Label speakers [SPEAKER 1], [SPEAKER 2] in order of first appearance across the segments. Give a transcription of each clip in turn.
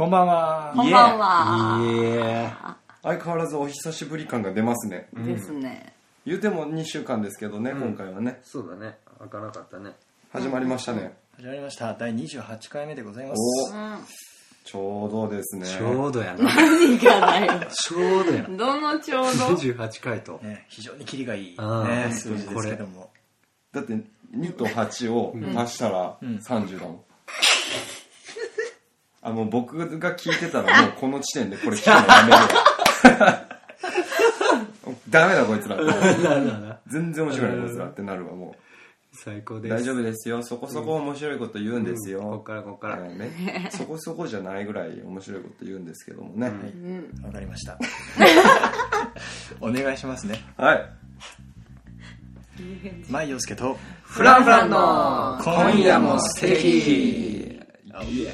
[SPEAKER 1] こんばんは。
[SPEAKER 2] こんばんは。
[SPEAKER 3] 相変わらずお久しぶり感が出ますね。
[SPEAKER 2] ですね。
[SPEAKER 3] 言うても2週間ですけどね、今回はね。
[SPEAKER 4] そうだね。開かなかったね。
[SPEAKER 3] 始まりましたね、
[SPEAKER 1] 始まりました。第28回目でございま
[SPEAKER 3] お
[SPEAKER 1] す。
[SPEAKER 2] うん。
[SPEAKER 3] ちょうどですね。
[SPEAKER 4] ちょうどやな。
[SPEAKER 2] 何がだよ。
[SPEAKER 4] ちょうどやな。
[SPEAKER 2] どのちょうど
[SPEAKER 4] ？28回と。
[SPEAKER 1] ね、非常にキリがいい、ね、数字ですけども。
[SPEAKER 3] だって2と8を足したら
[SPEAKER 1] ん。
[SPEAKER 3] 30だもん、あの僕が聞いてたら もうこの地点でこれ聞くのやめる ダメだこいつらって
[SPEAKER 4] なるな。
[SPEAKER 3] 全然面白いなこいつらってなるわもう。
[SPEAKER 4] 最高です。
[SPEAKER 3] 大丈夫ですよ。そこそこ面白いこと言うんですよ、
[SPEAKER 4] こっからこっから、
[SPEAKER 3] えーね、そこそこじゃないぐらい面白いこと言うんですけどもね、
[SPEAKER 2] うん。
[SPEAKER 1] わかりました。お願いしますね。
[SPEAKER 3] はい。
[SPEAKER 1] 舞陽介と、
[SPEAKER 3] フランフランの
[SPEAKER 1] 今夜も素
[SPEAKER 3] 敵。
[SPEAKER 1] あい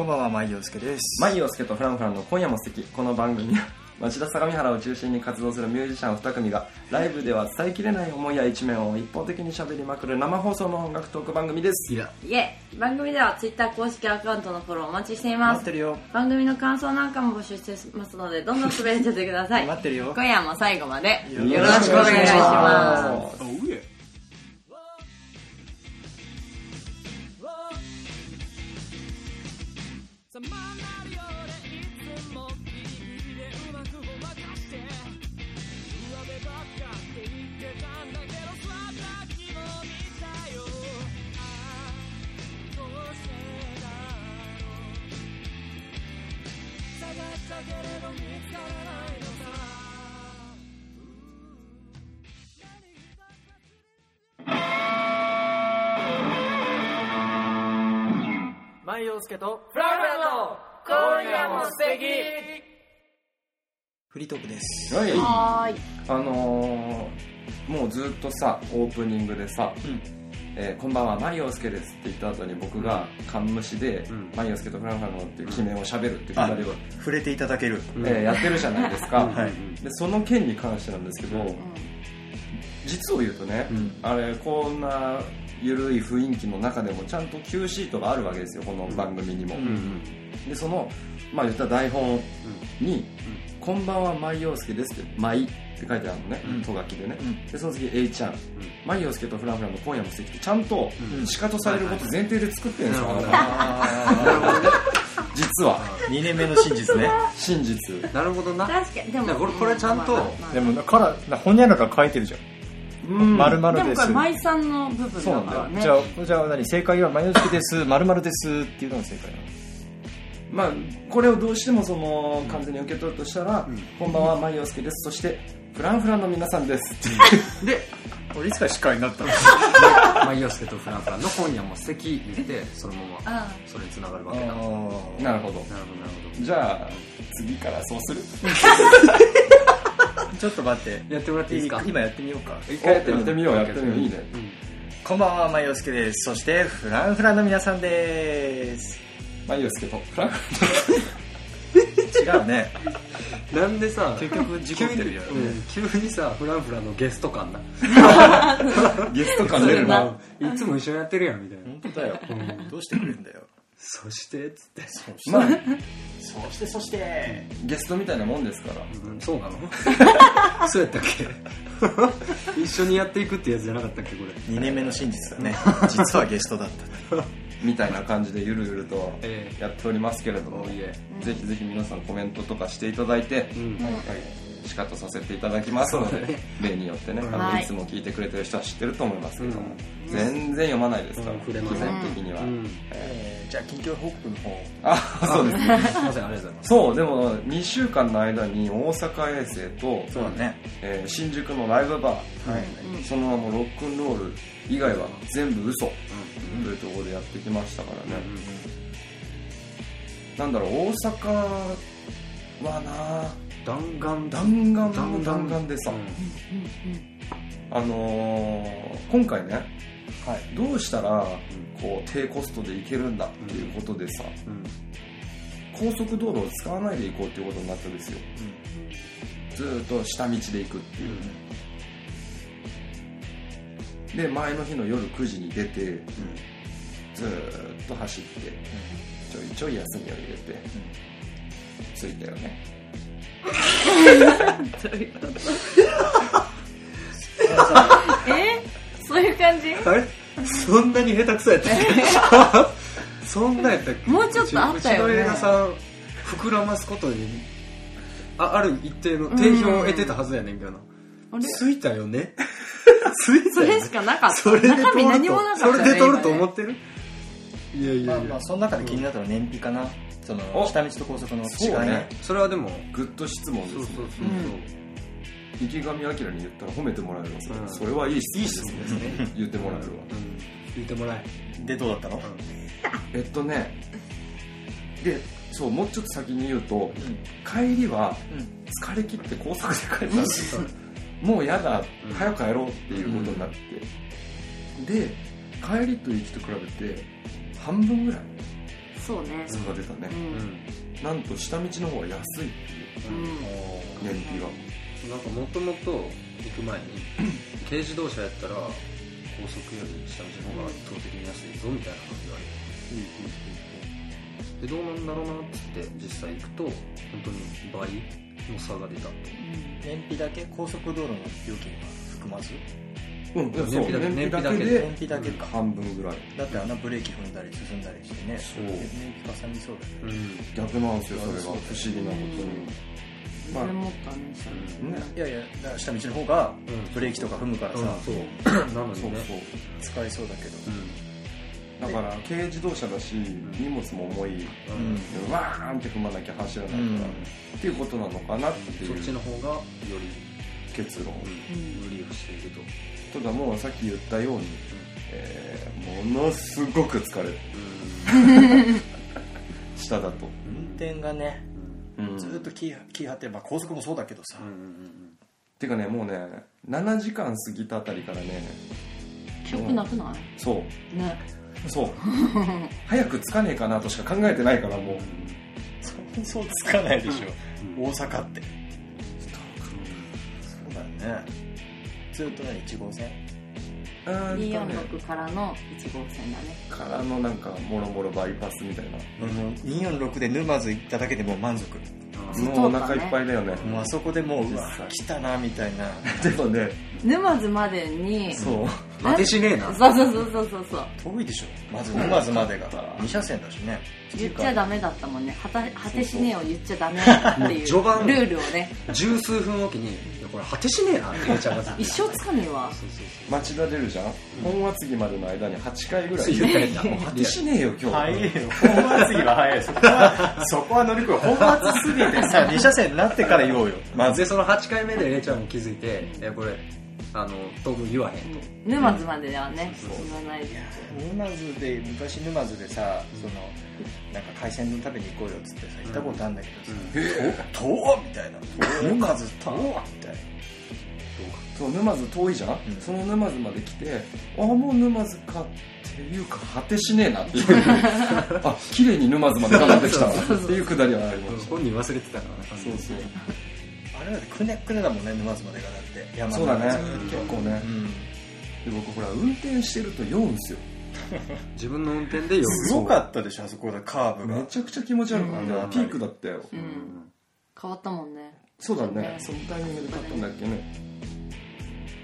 [SPEAKER 1] こんばんは、舞陽介です。
[SPEAKER 3] マイヨスケとフランフランの今夜も素敵この番組は 町田相模原を中心に活動するミュージシャン2組がライブでは伝えきれない思いや一面を一方的に喋りまくる生放送の音楽トーク番組です
[SPEAKER 4] いや
[SPEAKER 2] いえ、番組ではツイッター公式アカウントのフォローお待ちしています
[SPEAKER 1] 待って。るよ。
[SPEAKER 2] 番組の感想なんかも募集してますので、どんどん滑りちゃってください。
[SPEAKER 1] 待ってるよ
[SPEAKER 2] 今夜も最後まで
[SPEAKER 1] よ
[SPEAKER 2] よろしくお願いします。
[SPEAKER 3] す
[SPEAKER 4] おうえ
[SPEAKER 1] 舞陽介と、
[SPEAKER 4] フランフランの今夜も素敵
[SPEAKER 1] フリートークです。
[SPEAKER 3] はい
[SPEAKER 2] はーい。
[SPEAKER 3] あのー、もうずっとさオープニングでさ
[SPEAKER 1] うん。
[SPEAKER 3] 「えーこんばんはマリオスケです」って言った後に僕がカンムシで
[SPEAKER 4] うん「
[SPEAKER 3] マリオスケとフランフランの」っていう決めを喋るってくだりを、
[SPEAKER 1] 触れていただける。
[SPEAKER 4] うん。
[SPEAKER 3] えーやってるじゃないですか、
[SPEAKER 1] はい。
[SPEAKER 3] でその件に関してなんですけど、実を言うとね、
[SPEAKER 1] うん。
[SPEAKER 3] あれこんな緩い雰囲気の中でもちゃんと Q シートがあるわけですよこの番組にも、
[SPEAKER 1] うん。
[SPEAKER 4] うん。
[SPEAKER 3] でそのまあ言った台本に「こんばんは舞陽介です」って「舞」って書いてあるのね
[SPEAKER 1] うん。
[SPEAKER 3] と書きでね、
[SPEAKER 1] うん。
[SPEAKER 3] でその次「A ちゃん」「舞陽介とフランフランの今夜も素敵」ってちゃんと
[SPEAKER 1] うん。
[SPEAKER 3] 仕方されること前提で作ってるんですよ、
[SPEAKER 4] なるほど
[SPEAKER 3] あなた。
[SPEAKER 1] あ
[SPEAKER 3] 実は。
[SPEAKER 1] ー。2年目の真実ね。
[SPEAKER 3] 真実。
[SPEAKER 4] なるほどな。
[SPEAKER 2] 確かに、でも。
[SPEAKER 4] これこれちゃんと。
[SPEAKER 2] まあまあまあ
[SPEAKER 1] でも、から、ほにゃらら書いてるじゃん。
[SPEAKER 3] うん。
[SPEAKER 1] まるまるです。
[SPEAKER 2] でもこれ、。舞さんの部分
[SPEAKER 3] そうなんだ
[SPEAKER 2] からね。
[SPEAKER 1] じゃあ、じゃあ何？正解は、マヨスケです、まるまるですっていうのが正解なの
[SPEAKER 3] まあこれをどうしてもその完全に受け取るとしたら「こん。ばんは舞陽介です。そしてフランフランの皆さんです」って
[SPEAKER 4] で
[SPEAKER 1] 俺いつから司会になったの？
[SPEAKER 4] マイヨスケとフランフランの今夜も素敵言ってそのまま
[SPEAKER 2] あ
[SPEAKER 4] それにつながるわけだ。なるほど。
[SPEAKER 3] なるほど
[SPEAKER 4] なるほ
[SPEAKER 3] じゃあ次からそうする？
[SPEAKER 1] ちょっと待って。
[SPEAKER 4] どやってもらっていいですか？
[SPEAKER 1] 今やってみようか。
[SPEAKER 4] 一
[SPEAKER 3] おやってみようやってみよう。いいね。
[SPEAKER 1] こんばんは、マヨスケです。そして、フランフランの皆さんです。
[SPEAKER 3] 舞陽介とフランフ
[SPEAKER 1] 違うね。
[SPEAKER 4] なんでさ
[SPEAKER 1] 結局事故ってるよね。
[SPEAKER 4] 急にうん急にさフランフランのゲスト感な。
[SPEAKER 3] ゲスト感出るな。
[SPEAKER 4] いつも一緒にやってるやんみたいな。
[SPEAKER 1] 本当だよ。どうしてくれるんだよ。
[SPEAKER 4] そしてっつって。
[SPEAKER 1] そして、
[SPEAKER 3] まあ。
[SPEAKER 1] そして、そして。
[SPEAKER 3] ゲストみたいなもんですから。
[SPEAKER 4] うんそうなの？そうやったっけ？一緒にやっていくってやつじゃなかったっけこれ。
[SPEAKER 1] 2年目の真実だね。実はゲストだった。
[SPEAKER 3] みたいな感じでゆるゆると
[SPEAKER 4] え
[SPEAKER 3] やっておりますけれども
[SPEAKER 4] え。
[SPEAKER 3] ぜひぜひ皆さんコメントとかしていただいて
[SPEAKER 4] うん。
[SPEAKER 3] 仕方させていただきますので例によってねあの
[SPEAKER 2] はい。
[SPEAKER 3] いつも聞いてくれてる人は知ってると思いますけども
[SPEAKER 4] うん。
[SPEAKER 3] 全然読まないですから基
[SPEAKER 4] うん。触れません。
[SPEAKER 3] 本的には。
[SPEAKER 4] うん。
[SPEAKER 1] えーじゃあ、近況報告の方。
[SPEAKER 3] あそうです。ね
[SPEAKER 4] すいません。ありがとうございます。
[SPEAKER 3] そうでも2週間の間に大阪遠征と、
[SPEAKER 1] そうだね。
[SPEAKER 3] えー新宿のライブバー、
[SPEAKER 1] はい。
[SPEAKER 3] そのままロックンロール以外は全部嘘というところでやってきましたからね、なんだろう大阪はな
[SPEAKER 4] 弾丸。
[SPEAKER 3] 弾丸の弾丸でさ、
[SPEAKER 4] うん。
[SPEAKER 3] あのー今回ね
[SPEAKER 1] はい。
[SPEAKER 3] どうしたらこう低コストで行けるんだっていうことでさ、
[SPEAKER 4] うん。
[SPEAKER 3] 高速道路を使わないで行こうっていうことになったんですよ。ずーっと下道で行くっていう、で前の日の夜9時に出てずーっと走ってちょいちょい休みを入れて着いたよね。
[SPEAKER 2] え？そういう感じ？
[SPEAKER 4] あれ？そんなに下手くそやったっけ？そんなやったっけ？
[SPEAKER 2] もうちょっとあったよね。
[SPEAKER 4] うちの映画さん膨らますことにあある一定の定評を得てたはずやねんけどな
[SPEAKER 2] あれ？
[SPEAKER 4] ついたよね？ついたよね？
[SPEAKER 2] それしかなかった。
[SPEAKER 4] それで
[SPEAKER 2] 中身何もなかった
[SPEAKER 4] それで通ると思ってる？いやいやいや。
[SPEAKER 1] まあまあその中で気になったのは燃費かな。その
[SPEAKER 3] お。
[SPEAKER 1] 下道と高速の違い
[SPEAKER 3] そうね。
[SPEAKER 4] それはでも
[SPEAKER 3] グッド質問ですね。
[SPEAKER 4] そう
[SPEAKER 3] 池上彰に言ったら褒めてもらえるわ。それ,、
[SPEAKER 4] う。ん
[SPEAKER 3] それはいい質問
[SPEAKER 4] いい質問ですね。
[SPEAKER 3] 言ってもらえるわ。
[SPEAKER 4] うん。言ってもらえ。
[SPEAKER 1] でどうだったの？
[SPEAKER 3] えっとね。でそうもうちょっと先に言うと帰りは疲れ切って高速で帰ったんですよもうやだ
[SPEAKER 4] うん
[SPEAKER 3] 早く帰ろうっていうことになって、で帰りと行きと比べて半分ぐらい
[SPEAKER 2] そうね。
[SPEAKER 3] 差が出たね、
[SPEAKER 2] うん。
[SPEAKER 3] なんと下道の方が安いっていう。
[SPEAKER 2] うん。
[SPEAKER 3] 燃費が
[SPEAKER 4] なんかもともと行く前に 軽自動車やったら高速より下道の方が圧倒的に安いぞみたいなの言われて、でどうなんだろうなっつって実際行くと本当に倍の差が出た。
[SPEAKER 1] 燃費だけ高速道路の料金は含まず？
[SPEAKER 3] うん、
[SPEAKER 4] 燃
[SPEAKER 3] そう
[SPEAKER 4] 費だけ
[SPEAKER 3] 燃費だけ
[SPEAKER 4] 燃費だけ
[SPEAKER 3] で。
[SPEAKER 1] 燃費だけか。
[SPEAKER 3] 半分ぐらい。
[SPEAKER 1] だってあんなブレーキ踏んだり進んだりしてね。
[SPEAKER 3] そう。
[SPEAKER 1] 燃費かさみそうだけど
[SPEAKER 4] うん。
[SPEAKER 3] 逆なんですよそれが。不思議なことに、まあ。
[SPEAKER 2] 全然持ったね。下道
[SPEAKER 3] ね
[SPEAKER 1] いやいやだから下道の方が
[SPEAKER 4] うん。
[SPEAKER 1] ブレーキとか踏むからさ、
[SPEAKER 4] そう。なのにね。
[SPEAKER 3] そうそう。
[SPEAKER 1] 使いそうだけど、
[SPEAKER 3] だから軽自動車だし荷物も重い。
[SPEAKER 4] うん。
[SPEAKER 1] うん
[SPEAKER 3] わーんって踏まなきゃ走らないから、
[SPEAKER 1] うん。
[SPEAKER 3] っていうことなのかなって
[SPEAKER 4] そっ
[SPEAKER 3] いう
[SPEAKER 4] ちの方がより
[SPEAKER 3] 結論、
[SPEAKER 4] リリーフしていると。
[SPEAKER 3] ただもうさっき言ったように、えーものすごく疲れる。下だと、
[SPEAKER 1] 運転がね
[SPEAKER 3] うん。
[SPEAKER 1] ずーっと気気張って、まあ、高速もそうだけどさ、
[SPEAKER 3] てかねもうね7時間過ぎたあたりからね
[SPEAKER 2] 記憶なくない？
[SPEAKER 3] そう。
[SPEAKER 2] ね
[SPEAKER 3] そう。早く着かねえかなとしか考えてないからもう。
[SPEAKER 1] そうそうつかないでしょ、大阪って。そうだ。よね。ずっと何1号線。
[SPEAKER 3] うーんとね
[SPEAKER 2] 246からの1号線だね。
[SPEAKER 3] からのなんかもろもろバイパスみたいな。
[SPEAKER 1] う246で沼津行っただけでもう満足。
[SPEAKER 3] もうお腹いっぱいだよね、
[SPEAKER 1] もうあそこでもううわ来たなみたいな。
[SPEAKER 3] でもね。
[SPEAKER 2] 沼津までに
[SPEAKER 3] そう
[SPEAKER 4] 果てしねえな。
[SPEAKER 2] そうそうそうそうそう。そう
[SPEAKER 1] 遠いでしょ。まず沼津までが。2車線だしね。
[SPEAKER 2] 言っちゃダメだったもんね。果た果てしねえを言っちゃダメっていう
[SPEAKER 4] 序盤
[SPEAKER 2] ルールをね。
[SPEAKER 4] 十数分おきにいやこれ果てしねえなって言っちゃうから
[SPEAKER 2] 一生つかねえわ。
[SPEAKER 3] 町田出るじゃん。本厚木までの間に8回ぐらい。
[SPEAKER 4] 言ったやん
[SPEAKER 3] もう果てしねえよ今日。
[SPEAKER 1] 早いよ。本厚木は早いそこはそこは乗り越え本厚すぎてさ2車線になってから言おうよまず
[SPEAKER 4] でその8回目でレイちゃんも気づいて「いやこれあの当分言わへん」と。
[SPEAKER 2] 沼津までではね言わないで
[SPEAKER 1] 沼津で昔沼津でさそのなんか海鮮丼食べに行こうよっつってさ行ったことあるんだけどさ「と遠っ!」みたいな「沼津遠っ!」みたいな。
[SPEAKER 3] そう沼津遠いじゃん、
[SPEAKER 1] ん。
[SPEAKER 3] その沼津まで来てあもう沼津かっていうか果てしねえなっていう。あ綺麗に沼津までたどってきたわっていうくだりはありました。
[SPEAKER 4] 本人忘れてたからな
[SPEAKER 3] そうそう。
[SPEAKER 1] あれだってくねくねだもんね沼津までがだって。山
[SPEAKER 3] そうだね。結構ね。
[SPEAKER 1] うん。
[SPEAKER 3] で僕ほら運転してると酔うんすよ。
[SPEAKER 4] 自分の運転でよ
[SPEAKER 1] すごかったでしょあそこでカーブが。
[SPEAKER 3] めちゃくちゃ気持ち悪かった、
[SPEAKER 1] うん。
[SPEAKER 3] ピークだったよ、
[SPEAKER 2] うん。変わったもんね。
[SPEAKER 3] そうだね。そのタイミングで買ったんだっけね。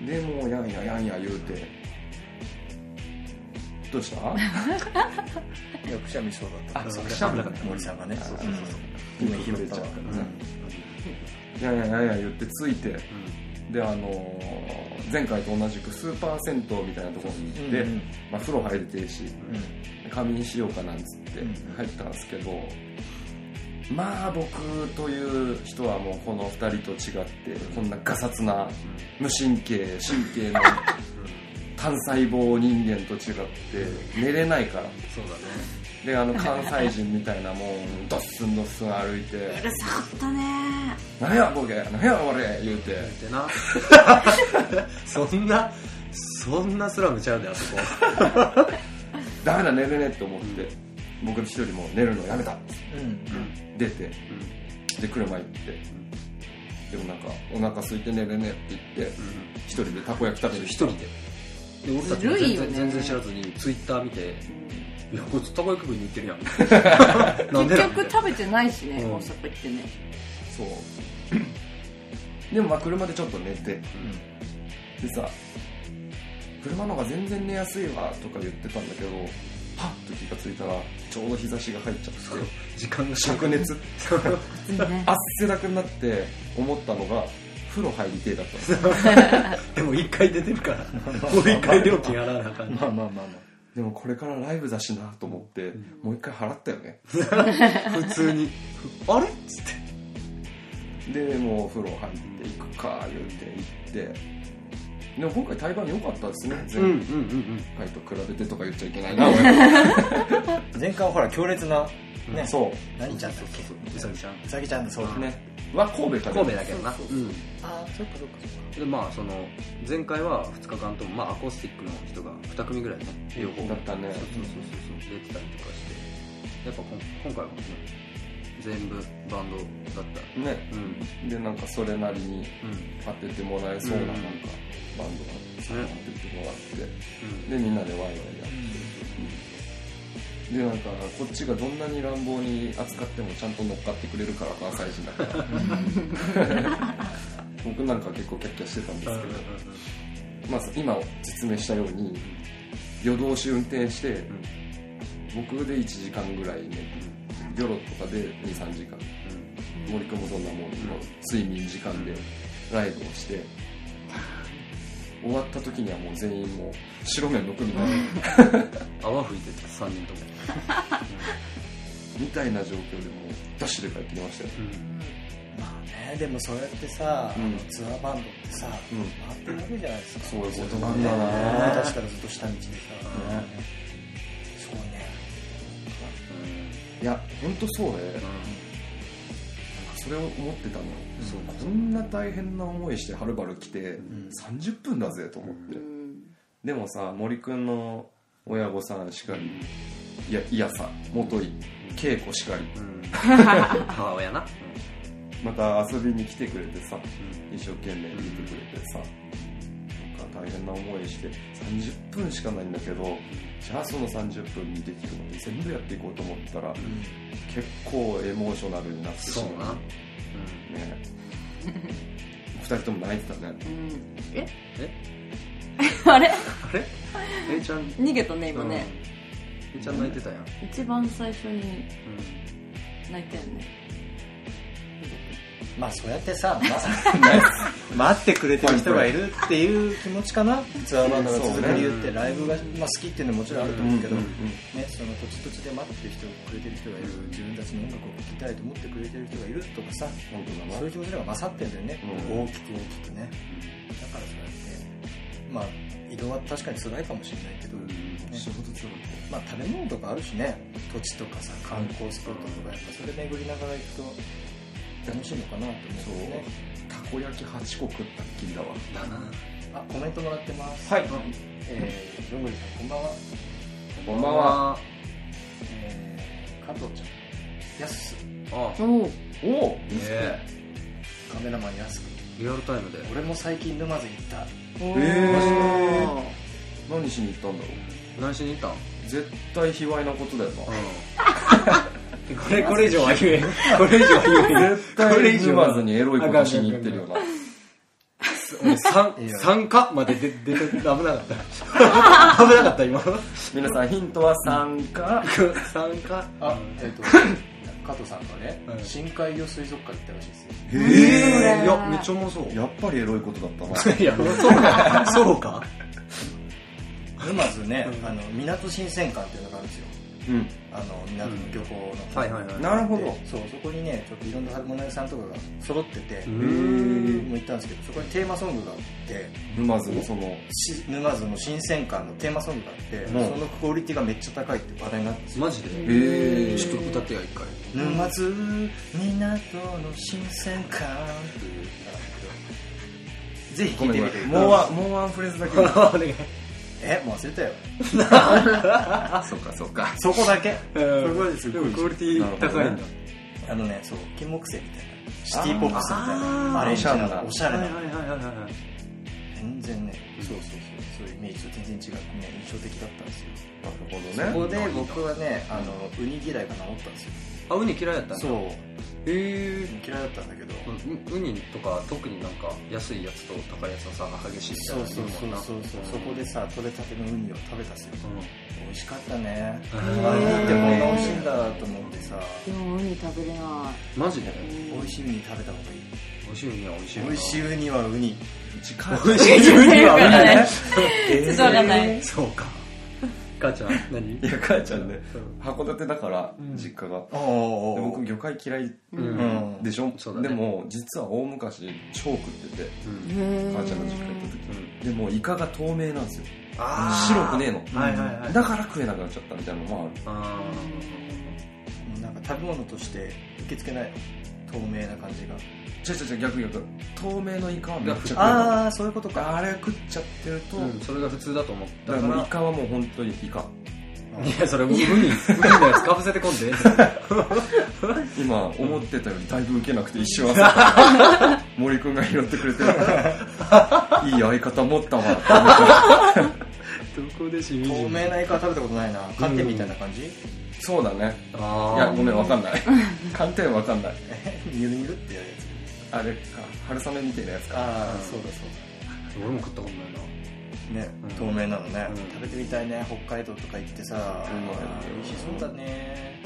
[SPEAKER 3] でもうやんややんや言うて。どうした？
[SPEAKER 1] いやくしゃみそうだった。
[SPEAKER 3] あそう
[SPEAKER 4] くしゃみ
[SPEAKER 1] 森さんがね。
[SPEAKER 3] そう
[SPEAKER 1] うん。今拾ったわ。
[SPEAKER 3] やんややんや言ってついてであのー前回と同じくスーパー銭湯みたいなところに行って、
[SPEAKER 1] うんうん。
[SPEAKER 3] まあ、風呂入れてるし
[SPEAKER 1] うん。
[SPEAKER 3] 仮眠しようかなんつって
[SPEAKER 1] うん
[SPEAKER 3] 入ったんですけど、まあ僕という人はもうこの2人と違ってこんなガサツな無神経神経の単細胞人間と違って寝れないから。
[SPEAKER 4] そうだね
[SPEAKER 3] であの関西人みたいなもんドッスンドッスン歩いて。
[SPEAKER 2] うるさかったね「
[SPEAKER 3] 何やボケ何や俺」言うて。
[SPEAKER 4] でな。そんなそんなスラムちゃうであそこ。
[SPEAKER 3] ダメだ寝れねえって思って。僕一人もう寝るのやめた。って
[SPEAKER 1] うん。
[SPEAKER 3] 出て。で車行って。ででもなんかお腹空いて寝れねえって言って一人でたこ焼き食べる
[SPEAKER 4] 一人で。で俺たち全然知らずにツイッター見て「いやこいつたこ焼き食いに行ってるや ん」
[SPEAKER 2] 結局食べてないしね、
[SPEAKER 4] うん。
[SPEAKER 2] 大阪行ってね。
[SPEAKER 3] そう。でもまあ車でちょっと寝て。でさ車の方が全然寝やすいわとか言ってたんだけどパッと気がついたらちょうど日差しが入っちゃって。
[SPEAKER 4] 時間が。
[SPEAKER 3] 灼熱。
[SPEAKER 2] いいね
[SPEAKER 3] 汗だくになって思ったのが風呂入りてえだったの。
[SPEAKER 4] でも一回出てるから。もう一回料金払わなあかんね。
[SPEAKER 1] まあまあまあまあ
[SPEAKER 3] でもこれからライブだしなと思って、もう一回払ったよね。
[SPEAKER 4] 普通に「あれ?」っつって。
[SPEAKER 3] でもうお風呂入って行くか言うて行って。でも今回対バン良かったですね。前
[SPEAKER 4] うんうん
[SPEAKER 3] 回と比べてとか言っちゃいけないな。俺。
[SPEAKER 1] 前回はほら強烈なね。
[SPEAKER 3] そ
[SPEAKER 1] 何ちゃんだっけ？
[SPEAKER 4] うさぎちゃん。
[SPEAKER 1] うさぎちゃんだそう
[SPEAKER 3] うねは神戸から
[SPEAKER 4] 神戸だけどな。
[SPEAKER 2] そう
[SPEAKER 4] うん。
[SPEAKER 1] ああそっかそっかそっか。
[SPEAKER 4] でまあその前回は2日間とも、まあ、アコースティックの人が2組ぐらいね両方。
[SPEAKER 3] だったね。
[SPEAKER 4] そうそうそうそう。出てたりとかして。やっぱこん今回はね全部バンドだった。
[SPEAKER 3] ね。
[SPEAKER 4] うん。
[SPEAKER 3] でなんかそれなりに
[SPEAKER 4] うん。
[SPEAKER 3] 当ててもらえそうな
[SPEAKER 4] うん
[SPEAKER 3] なん。かバンドが当ててもらって。
[SPEAKER 4] うん。
[SPEAKER 3] でみんなでワイワイやってでなんかこっちがどんなに乱暴に扱ってもちゃんと乗っかってくれるから関西人だから。僕なんか結構キャッキャしてたんですけど、まあ、今説明したように夜通し運転して僕で1時間ぐらいね夜とかで23時間。森君もそんなもんの睡眠時間でライブをして終わった時にはもう全員もう白目のくみたいな。
[SPEAKER 4] 泡吹いてた3人とも
[SPEAKER 3] みたいな状況でもうダッシュで帰ってきましたよ、
[SPEAKER 1] まあねでもそうやってさ、
[SPEAKER 3] うん。
[SPEAKER 1] ツアーバンドってさ、
[SPEAKER 3] うん。
[SPEAKER 1] 回ってるわけじゃないですか。
[SPEAKER 3] そういうことなんだな。
[SPEAKER 1] ね昔からずっと下道でさ、すごいね。
[SPEAKER 3] いや本当そうねなんかそれを思ってたの。そうこんな大変な思いしてはるばる来て30分だぜと思って、でもさ森くんの親御さんしかりいやいやさ元い稽古しかり。
[SPEAKER 4] うん。母親な。
[SPEAKER 3] また遊びに来てくれてさ一生懸命見てくれてさなんか大変な思いして30分しかないんだけどじゃあその30分にできるのに全部やっていこうと思ったら、結構エモーショナルになってし
[SPEAKER 4] そうな。
[SPEAKER 3] まうね二人とも泣いてたね。
[SPEAKER 2] うん。え？
[SPEAKER 4] え？
[SPEAKER 2] あれ？
[SPEAKER 4] あれ？A ちゃん。
[SPEAKER 2] 逃げたね今ね、
[SPEAKER 4] A ちゃん泣いてたやん。
[SPEAKER 2] 一番最初に泣いたよね。
[SPEAKER 1] まあそうやってさ、ま 待ってくれてる人がいるっていう気持ちかな？ツアーバンドが続く理由って、ライブが、まあ、好きっていうのはもちろんあると思うけど、
[SPEAKER 3] うん
[SPEAKER 1] ね、その土地土地で待ってる人くれてる人がいる自分たちの音楽を聴きたいと思ってくれてる人がいるとかさ
[SPEAKER 3] 本当だな
[SPEAKER 1] そういう気持ちの方が勝ってんだよね、
[SPEAKER 3] うん。
[SPEAKER 1] 大きく大きくね。だからそうやってまあ移動は確かに辛いかもしれないけど、ね。
[SPEAKER 3] 仕事つ
[SPEAKER 1] まあ食べ物とかあるしね。土地とかさ観光スポットとかやっぱそれ巡りながら行くと楽しいのかなと思うよね。
[SPEAKER 3] たこ焼き8個食ったっきりだわ。
[SPEAKER 4] だな。
[SPEAKER 1] あコメントもらってます。
[SPEAKER 3] はい。
[SPEAKER 1] えー、どんぐりさんこんばんは。
[SPEAKER 3] こんばんは。
[SPEAKER 1] えー、加藤ちゃん。やすす
[SPEAKER 4] あ。
[SPEAKER 2] おお
[SPEAKER 3] おお
[SPEAKER 4] え。
[SPEAKER 1] カメラマンやすく
[SPEAKER 4] リアルタイムで。
[SPEAKER 1] 俺も最近沼津行った。
[SPEAKER 3] え何しに行ったんだろ
[SPEAKER 4] 何しに行った
[SPEAKER 3] 絶対卑猥なことだよな。
[SPEAKER 4] うん。これこれ以上は言えん。これ以上は言えん。
[SPEAKER 3] 絶対沼津にエロいことしに行ってるよな。
[SPEAKER 4] 俺三
[SPEAKER 1] いいよ
[SPEAKER 4] 三かまで出出て危なかった。危なかった今
[SPEAKER 3] 皆さんヒントは3か
[SPEAKER 4] 三か
[SPEAKER 1] あえっ、と 加藤さんがね、
[SPEAKER 4] うん。
[SPEAKER 1] 深海魚水族館行ったらしいですよ。
[SPEAKER 3] え
[SPEAKER 4] いやめっちゃうまそう。
[SPEAKER 3] やっぱりエロいことだったな。い
[SPEAKER 4] や そうか。そうか。
[SPEAKER 1] 沼津ね、あの港新鮮館っていうのがあるんですよ。
[SPEAKER 3] うん
[SPEAKER 1] あの港の漁港の、
[SPEAKER 4] はいはい。はい
[SPEAKER 3] なるほど。
[SPEAKER 1] そうそこにねちょっといろんな春物屋さんとかが揃ってて、
[SPEAKER 4] う
[SPEAKER 1] も行ったんですけどそこにテーマソングがあって
[SPEAKER 3] 沼津のその。
[SPEAKER 1] し沼津の新鮮館のテーマソングがあって、
[SPEAKER 3] ん。
[SPEAKER 1] そのクオリティがめっちゃ高いって話題になって。るんですよ
[SPEAKER 4] マジで？
[SPEAKER 3] えー。
[SPEAKER 4] ちょっと歌ってや一回
[SPEAKER 1] 沼津港の新鮮館っていう歌なんだけどぜひ聴いてみて
[SPEAKER 3] もうワンもうワンフレーズだけ
[SPEAKER 4] お願い
[SPEAKER 1] えもう忘れたよ。
[SPEAKER 3] そうかそうか。
[SPEAKER 1] そこだけ？
[SPEAKER 4] うん。
[SPEAKER 1] そこです
[SPEAKER 4] でもクオリティ高いんだ。
[SPEAKER 1] あのねそう金木犀みたいシティポップスみたい
[SPEAKER 4] あ
[SPEAKER 1] な
[SPEAKER 4] ー。
[SPEAKER 1] アレンジな
[SPEAKER 3] おしゃれな
[SPEAKER 1] のおしゃれな。
[SPEAKER 4] はいはいはいはいはい。
[SPEAKER 1] 全然ねと全然違ってね印象的だったんですよ。
[SPEAKER 3] なるほ
[SPEAKER 1] そ
[SPEAKER 3] どね。
[SPEAKER 1] こで僕はねあのウニ嫌いが治ったんですよ。
[SPEAKER 4] あウニ嫌いだったんだ。
[SPEAKER 1] そう。
[SPEAKER 4] へえ
[SPEAKER 1] 嫌いだったんだけど。
[SPEAKER 4] ウニとか特になんか安いやつと高いやつの差が激しいみたいな。
[SPEAKER 1] そうそうそうそうそうそこでさ取れたてのウニを食べたっすよ美味しかったね。
[SPEAKER 4] う
[SPEAKER 1] あウニってこんな美味しいんだと思ってさ。
[SPEAKER 2] でもウニ食べれない。
[SPEAKER 4] マジで？
[SPEAKER 1] 美味しいウニ食べた方がいい。
[SPEAKER 4] 美味しいウニは美味しい
[SPEAKER 1] 美味しいウニはウニ
[SPEAKER 3] 近い。
[SPEAKER 4] 美味しい
[SPEAKER 2] かんない。
[SPEAKER 4] そうか。母ちゃん何？
[SPEAKER 3] いや母ちゃんね函館だから実家が、で
[SPEAKER 1] お
[SPEAKER 3] 僕魚介嫌いでしょ、
[SPEAKER 4] そうだね。
[SPEAKER 3] でも実は大昔超食ってて
[SPEAKER 4] うん。
[SPEAKER 2] へ
[SPEAKER 3] 母ちゃんの実家行った時。でもイカが透明なんですよ。
[SPEAKER 4] あ
[SPEAKER 3] 白くねえの、
[SPEAKER 4] ーはいはいはい。
[SPEAKER 3] だから食えなくなっちゃったみたいなのもある。
[SPEAKER 4] あ
[SPEAKER 1] なんか食べ物として受け付けない透明な感じが
[SPEAKER 3] 違う違う違う逆逆透明のイカはめっちゃ
[SPEAKER 1] ああそういうことか。
[SPEAKER 3] あれ食っちゃってると、
[SPEAKER 4] ーうんそれが普通だと思った。
[SPEAKER 3] だか
[SPEAKER 4] からら
[SPEAKER 3] もうイカはもう本当にイカ。
[SPEAKER 4] いやそれウニウニのやつかぶせてこんで。
[SPEAKER 3] 今思ってたよりだいぶ受けなくて一瞬焦った。森君が拾ってくれて いい相方持ったわ。って思って
[SPEAKER 4] どこでしみ
[SPEAKER 1] 透明なイカ食べたことないな。寒天みたいな感じ？
[SPEAKER 3] そうだね。
[SPEAKER 4] あ
[SPEAKER 3] いやごめんわかんない。寒天わかんない。
[SPEAKER 1] ニュルニュルってやる
[SPEAKER 3] あれか春雨みたいなやつか。
[SPEAKER 1] ああそうだそう
[SPEAKER 4] 俺も食ったことないな。
[SPEAKER 1] だね
[SPEAKER 4] うん
[SPEAKER 1] 透明なのね。
[SPEAKER 4] うん。
[SPEAKER 1] 食べてみたいね北海道とか行ってさ。
[SPEAKER 3] ん。
[SPEAKER 1] 美味しそうだね。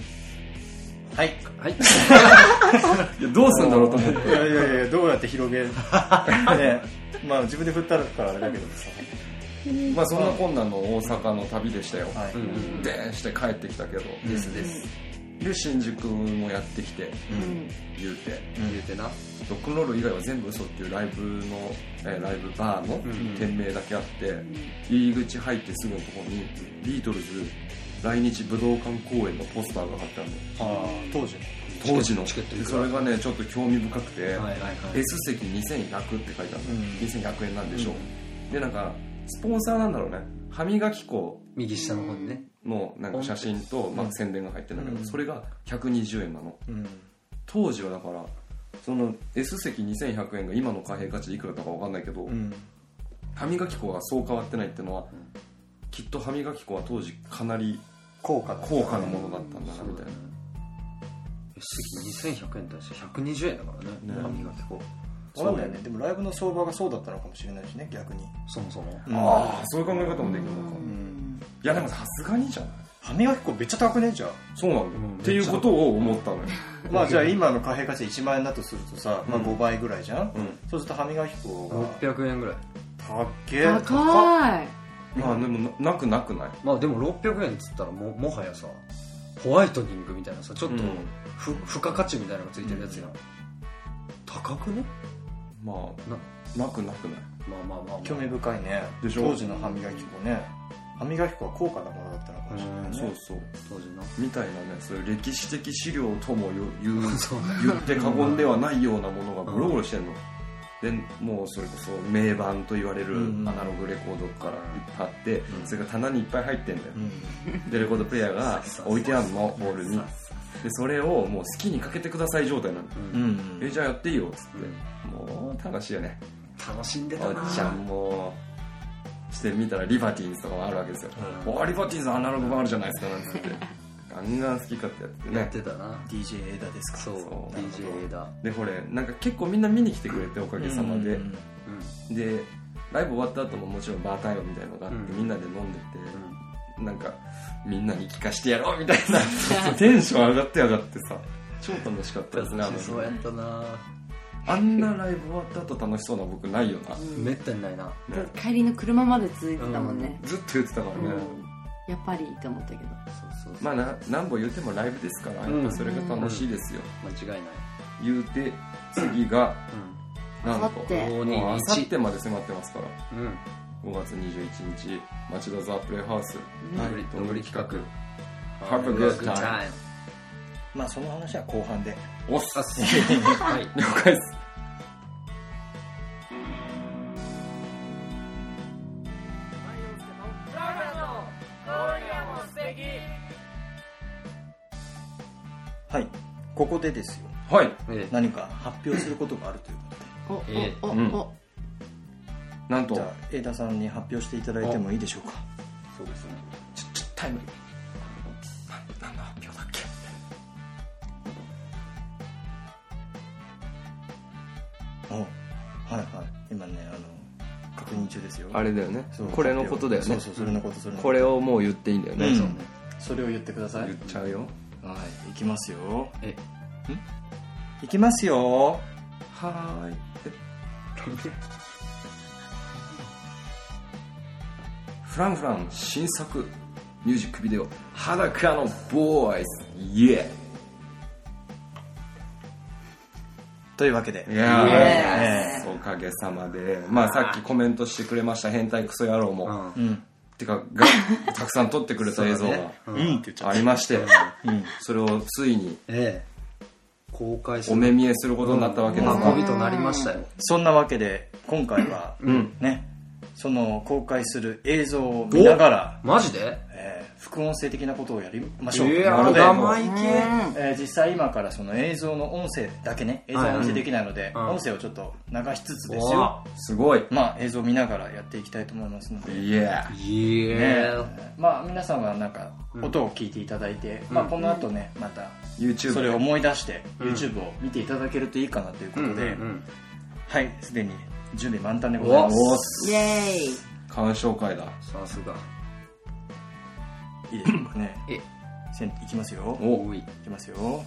[SPEAKER 1] はい。
[SPEAKER 4] はい。
[SPEAKER 3] いやどうするんだろうと思って。
[SPEAKER 1] いやいやいやどうやって広げる？ね。まあ自分で振ったからあれだけどさ。
[SPEAKER 3] まあそんなこんなの大阪の旅でしたよ。でーして帰ってきたけど。
[SPEAKER 1] ですです
[SPEAKER 3] で新宿もやってきて
[SPEAKER 2] うん。
[SPEAKER 3] 言うて
[SPEAKER 4] 言うてな。
[SPEAKER 3] ロックンロール以外は全部嘘っていうライブの、えーライブバーの
[SPEAKER 4] ん。
[SPEAKER 3] 店名だけあって、入り口入ってすぐのところにビートルズ来日武道館公演のポスターが貼ってあるの。
[SPEAKER 1] ああ当時
[SPEAKER 3] 当時の。
[SPEAKER 4] チケットい
[SPEAKER 3] で
[SPEAKER 4] くら？
[SPEAKER 3] それがねちょっと興味深くて、
[SPEAKER 4] はいはいはい。
[SPEAKER 3] S 席2100って書いてあるの、
[SPEAKER 1] うん。
[SPEAKER 3] 2100円なんでしょう、でなんかスポンサーなんだろうね。歯磨き粉。
[SPEAKER 4] 右下の方にね
[SPEAKER 3] のなんか写真と、まあ、宣伝が入ってるんだけど、
[SPEAKER 1] うん。
[SPEAKER 3] それが120円なの。
[SPEAKER 1] うん。
[SPEAKER 3] 当時はだからその S 席2100円が今の貨幣価値でいくらだか分かんないけど、
[SPEAKER 1] うん。
[SPEAKER 3] 歯磨き粉がそう変わってないっていうのは、きっと歯磨き粉は当時かなり
[SPEAKER 1] 高価だ
[SPEAKER 3] 高価なものだったんだなみたいな。
[SPEAKER 4] 席2100円に対して120円だからね
[SPEAKER 3] ね。
[SPEAKER 4] 歯磨き粉。
[SPEAKER 1] わかんないよね。でもライブの相場がそうだったのかもしれないしね逆に。
[SPEAKER 4] そもそも。
[SPEAKER 1] うん。
[SPEAKER 3] ああそういう考え方もできるのか、
[SPEAKER 1] うん
[SPEAKER 3] いやでもさすがにじゃない
[SPEAKER 1] 歯磨き粉めっちゃ高くねじゃあ。
[SPEAKER 3] そうなんだ。よ、
[SPEAKER 4] うん。
[SPEAKER 3] っていうことを思ったのよ。
[SPEAKER 1] まあじゃあ今の貨幣価値1万円だとするとさ、まあ、
[SPEAKER 3] うん
[SPEAKER 1] 5倍ぐらいじゃん、
[SPEAKER 3] うん。
[SPEAKER 1] そうすると歯磨き粉が
[SPEAKER 4] 600円ぐらい。
[SPEAKER 1] たっけ
[SPEAKER 2] 高い。
[SPEAKER 3] まあでもななくなくない？
[SPEAKER 4] まあでも600円っつったらももはやさホワイトニングみたいなさちょっと
[SPEAKER 3] うん。
[SPEAKER 4] ふ、付加価値みたいなのがついてるやつやん。高くね？
[SPEAKER 3] まあな。くなくない？
[SPEAKER 4] まあまあまあ、まあ、
[SPEAKER 1] 興味深いね。
[SPEAKER 3] でしょ？
[SPEAKER 1] 当時の歯磨き粉ね歯磨き粉は高価なものだったのかもしれないね。
[SPEAKER 3] そうそう。
[SPEAKER 4] 当時の
[SPEAKER 3] みたいなねそういう歴史的資料とも言う言う
[SPEAKER 4] そう。ね
[SPEAKER 3] 言って過言ではないようなものがゴロゴロしてんの、でもうそれこそ名盤と言われる
[SPEAKER 1] うん。
[SPEAKER 3] アナログレコードからいっぱいあって、それが棚にいっぱい入ってんだよ、
[SPEAKER 1] うん。
[SPEAKER 3] でレコードプレイヤーが置いてあんのホールに。でそれをもう好きにかけてください状態なの、
[SPEAKER 4] うん。
[SPEAKER 1] うん
[SPEAKER 3] えじゃあやっていいよっつって、もう楽しいよね。
[SPEAKER 4] 楽しんで
[SPEAKER 3] お
[SPEAKER 4] たな。
[SPEAKER 3] っちゃんもしてみたらリバティーンズとかもあるわけですよ、おーリバティーンズアナログ版あるじゃないですかなんつってガンガン好き勝手やって
[SPEAKER 4] やっ
[SPEAKER 3] ね
[SPEAKER 4] てたな。
[SPEAKER 1] DJ 枝ですか。
[SPEAKER 4] そう。
[SPEAKER 3] そう
[SPEAKER 4] DJ だ
[SPEAKER 3] でこれなんか結構みんな見に来てくれておかげさまで、
[SPEAKER 1] うん
[SPEAKER 3] でライブ終わった後ももちろんバータイムみたいなのがあって、
[SPEAKER 4] うん。
[SPEAKER 3] みんなで飲んでて、なんかみんなに聞かしてやろうみたいな。テンション上がって上がってさ。超楽しかったですねあの日
[SPEAKER 4] そうやったな
[SPEAKER 3] あんなライブ終わった後楽しそうな僕ないよな、
[SPEAKER 4] めったにないな。
[SPEAKER 3] ね。
[SPEAKER 2] 帰りの車まで続いてたもんね、
[SPEAKER 3] ずっと言ってたからね、
[SPEAKER 2] やっぱりって思ったけど。
[SPEAKER 4] そうそうそう。
[SPEAKER 3] まあな何本言ってもライブですからやっぱそれが楽しいですよ、
[SPEAKER 4] 間違いない。
[SPEAKER 3] 言うて次がなんと
[SPEAKER 2] 明後日
[SPEAKER 3] もう
[SPEAKER 4] 521
[SPEAKER 3] あさってまで迫ってますから。
[SPEAKER 4] うん。うん
[SPEAKER 3] 5月21日町田ザ・プレイハウス。
[SPEAKER 4] どんぐりどんぐり企画。
[SPEAKER 3] Have a good time
[SPEAKER 1] まあその話は後半で
[SPEAKER 3] おっす
[SPEAKER 4] あはい。
[SPEAKER 3] 了解です。
[SPEAKER 1] はい。ここでですよ。
[SPEAKER 3] はい。
[SPEAKER 4] え
[SPEAKER 1] 何か発表することがあるということで。
[SPEAKER 2] お
[SPEAKER 4] ええ。
[SPEAKER 2] お
[SPEAKER 3] なんと。
[SPEAKER 1] じゃあ永田さんに発表していただいてもいいでしょうか。
[SPEAKER 4] そうですね。
[SPEAKER 3] ちょちょタイム
[SPEAKER 1] 今ねあの確認中ですよ。
[SPEAKER 3] あれだよね。
[SPEAKER 1] そう。
[SPEAKER 3] これのことだよね。
[SPEAKER 1] そうそうそれのことそれのこ
[SPEAKER 3] れをもう言っていいんだよね、
[SPEAKER 1] うん。
[SPEAKER 3] そうね。
[SPEAKER 1] それを言ってください。
[SPEAKER 3] 言っちゃうよ。
[SPEAKER 1] はいいきますよ。
[SPEAKER 4] え
[SPEAKER 1] いきますよ。
[SPEAKER 3] はーい。フランフラン新作ミュージックビデオ「裸のボーイズ」イエ
[SPEAKER 1] というわけで。
[SPEAKER 3] ーイや
[SPEAKER 1] え
[SPEAKER 3] ーおかげさまで。まあさっきコメントしてくれました変態クソ野郎も、
[SPEAKER 4] うん。
[SPEAKER 1] うん。
[SPEAKER 3] てかが たくさん撮ってくれた映像がありましてそれをついに
[SPEAKER 4] ええ。公開す
[SPEAKER 3] お
[SPEAKER 4] る
[SPEAKER 3] 目見えすることになったわけですが。
[SPEAKER 4] 運びとなりましたよ。
[SPEAKER 1] そんなわけで今回は
[SPEAKER 3] うん。
[SPEAKER 1] ねその公開する映像を見ながら、
[SPEAKER 4] マジで？
[SPEAKER 1] えー副音声的なことをやりましょう
[SPEAKER 4] いや
[SPEAKER 1] なので、
[SPEAKER 4] 生意気。
[SPEAKER 1] えー実際今からその映像の音声だけね映像は音声できないので、
[SPEAKER 4] うん。
[SPEAKER 1] 音声をちょっと流しつつですよ、
[SPEAKER 3] すごい。
[SPEAKER 1] まあ映像を見ながらやっていきたいと思いますので、
[SPEAKER 3] イエー
[SPEAKER 4] い
[SPEAKER 1] ね。
[SPEAKER 4] え
[SPEAKER 1] まあ皆さんはなんか音を聞いていただいて、まあこの後ねまた
[SPEAKER 3] YouTube
[SPEAKER 1] それを思い出して
[SPEAKER 4] うん。
[SPEAKER 1] YouTube を見ていただけるといいかなということで、
[SPEAKER 4] うん。
[SPEAKER 1] はいすでに準備満タンでございま
[SPEAKER 3] お
[SPEAKER 1] す。
[SPEAKER 2] イエーイ
[SPEAKER 3] 鑑賞会だ。
[SPEAKER 4] さすが。
[SPEAKER 1] いいでしょうかね。
[SPEAKER 4] え。
[SPEAKER 1] せんいきますよ。
[SPEAKER 3] お
[SPEAKER 4] おい
[SPEAKER 1] いきますよ。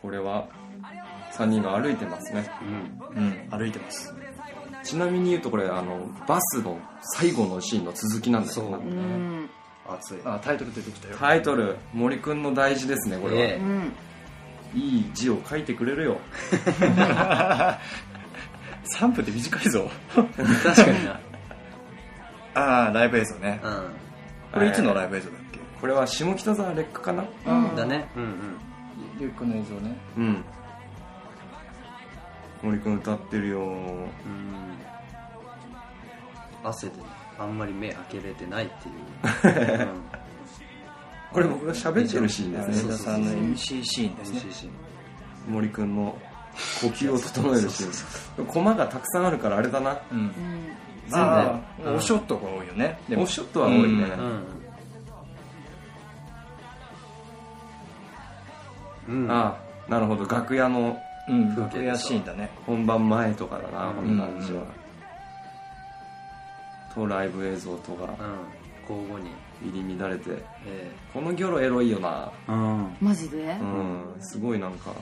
[SPEAKER 3] これは3人が歩いてますね。
[SPEAKER 4] うん。
[SPEAKER 1] うん歩いてます。
[SPEAKER 3] ちなみに言うとこれあのバスの最後のシーンの続きなんだけどな
[SPEAKER 4] そう
[SPEAKER 2] うん。
[SPEAKER 4] 熱い。
[SPEAKER 1] あタイトル出てきたよ。
[SPEAKER 3] タイトル森くんの大事ですねこれは、
[SPEAKER 4] え。
[SPEAKER 2] うん
[SPEAKER 3] いい字を書いてくれるよ。
[SPEAKER 1] 3分で短いぞ。
[SPEAKER 4] 確かにな。
[SPEAKER 1] ああライブ映像ね。
[SPEAKER 4] う
[SPEAKER 1] これいつのライブ映像だっけ？
[SPEAKER 3] これは下北沢レックかな？
[SPEAKER 4] ん。だね。うんうん。
[SPEAKER 1] リュックの映像ね。
[SPEAKER 3] うん。森くん歌ってるよ。
[SPEAKER 4] うん。汗でねあんまり目開けれてないっていう、うん
[SPEAKER 3] これ僕が喋ってる。シーンですね。
[SPEAKER 1] 上田さんの MC シー。ンですね。
[SPEAKER 3] 森くんの呼吸を整えるシーンコマがたくさんあるからあれだな。
[SPEAKER 1] うん。
[SPEAKER 2] うん
[SPEAKER 1] ああ
[SPEAKER 4] うん。
[SPEAKER 1] おショットが多いよね。
[SPEAKER 3] オフショットは多いね、
[SPEAKER 1] うん。
[SPEAKER 4] うん。うん
[SPEAKER 3] ああなるほど。楽屋の
[SPEAKER 1] うん。楽屋シーンだね。
[SPEAKER 3] 本番前とかだな、こ
[SPEAKER 4] うん。
[SPEAKER 3] の感じは、とライブ映像とか。
[SPEAKER 4] うん。交互に
[SPEAKER 3] 入り乱れて。
[SPEAKER 4] え
[SPEAKER 3] このギョロエロいよな。
[SPEAKER 4] えうん。
[SPEAKER 2] マジで？
[SPEAKER 3] うん。すごいなんか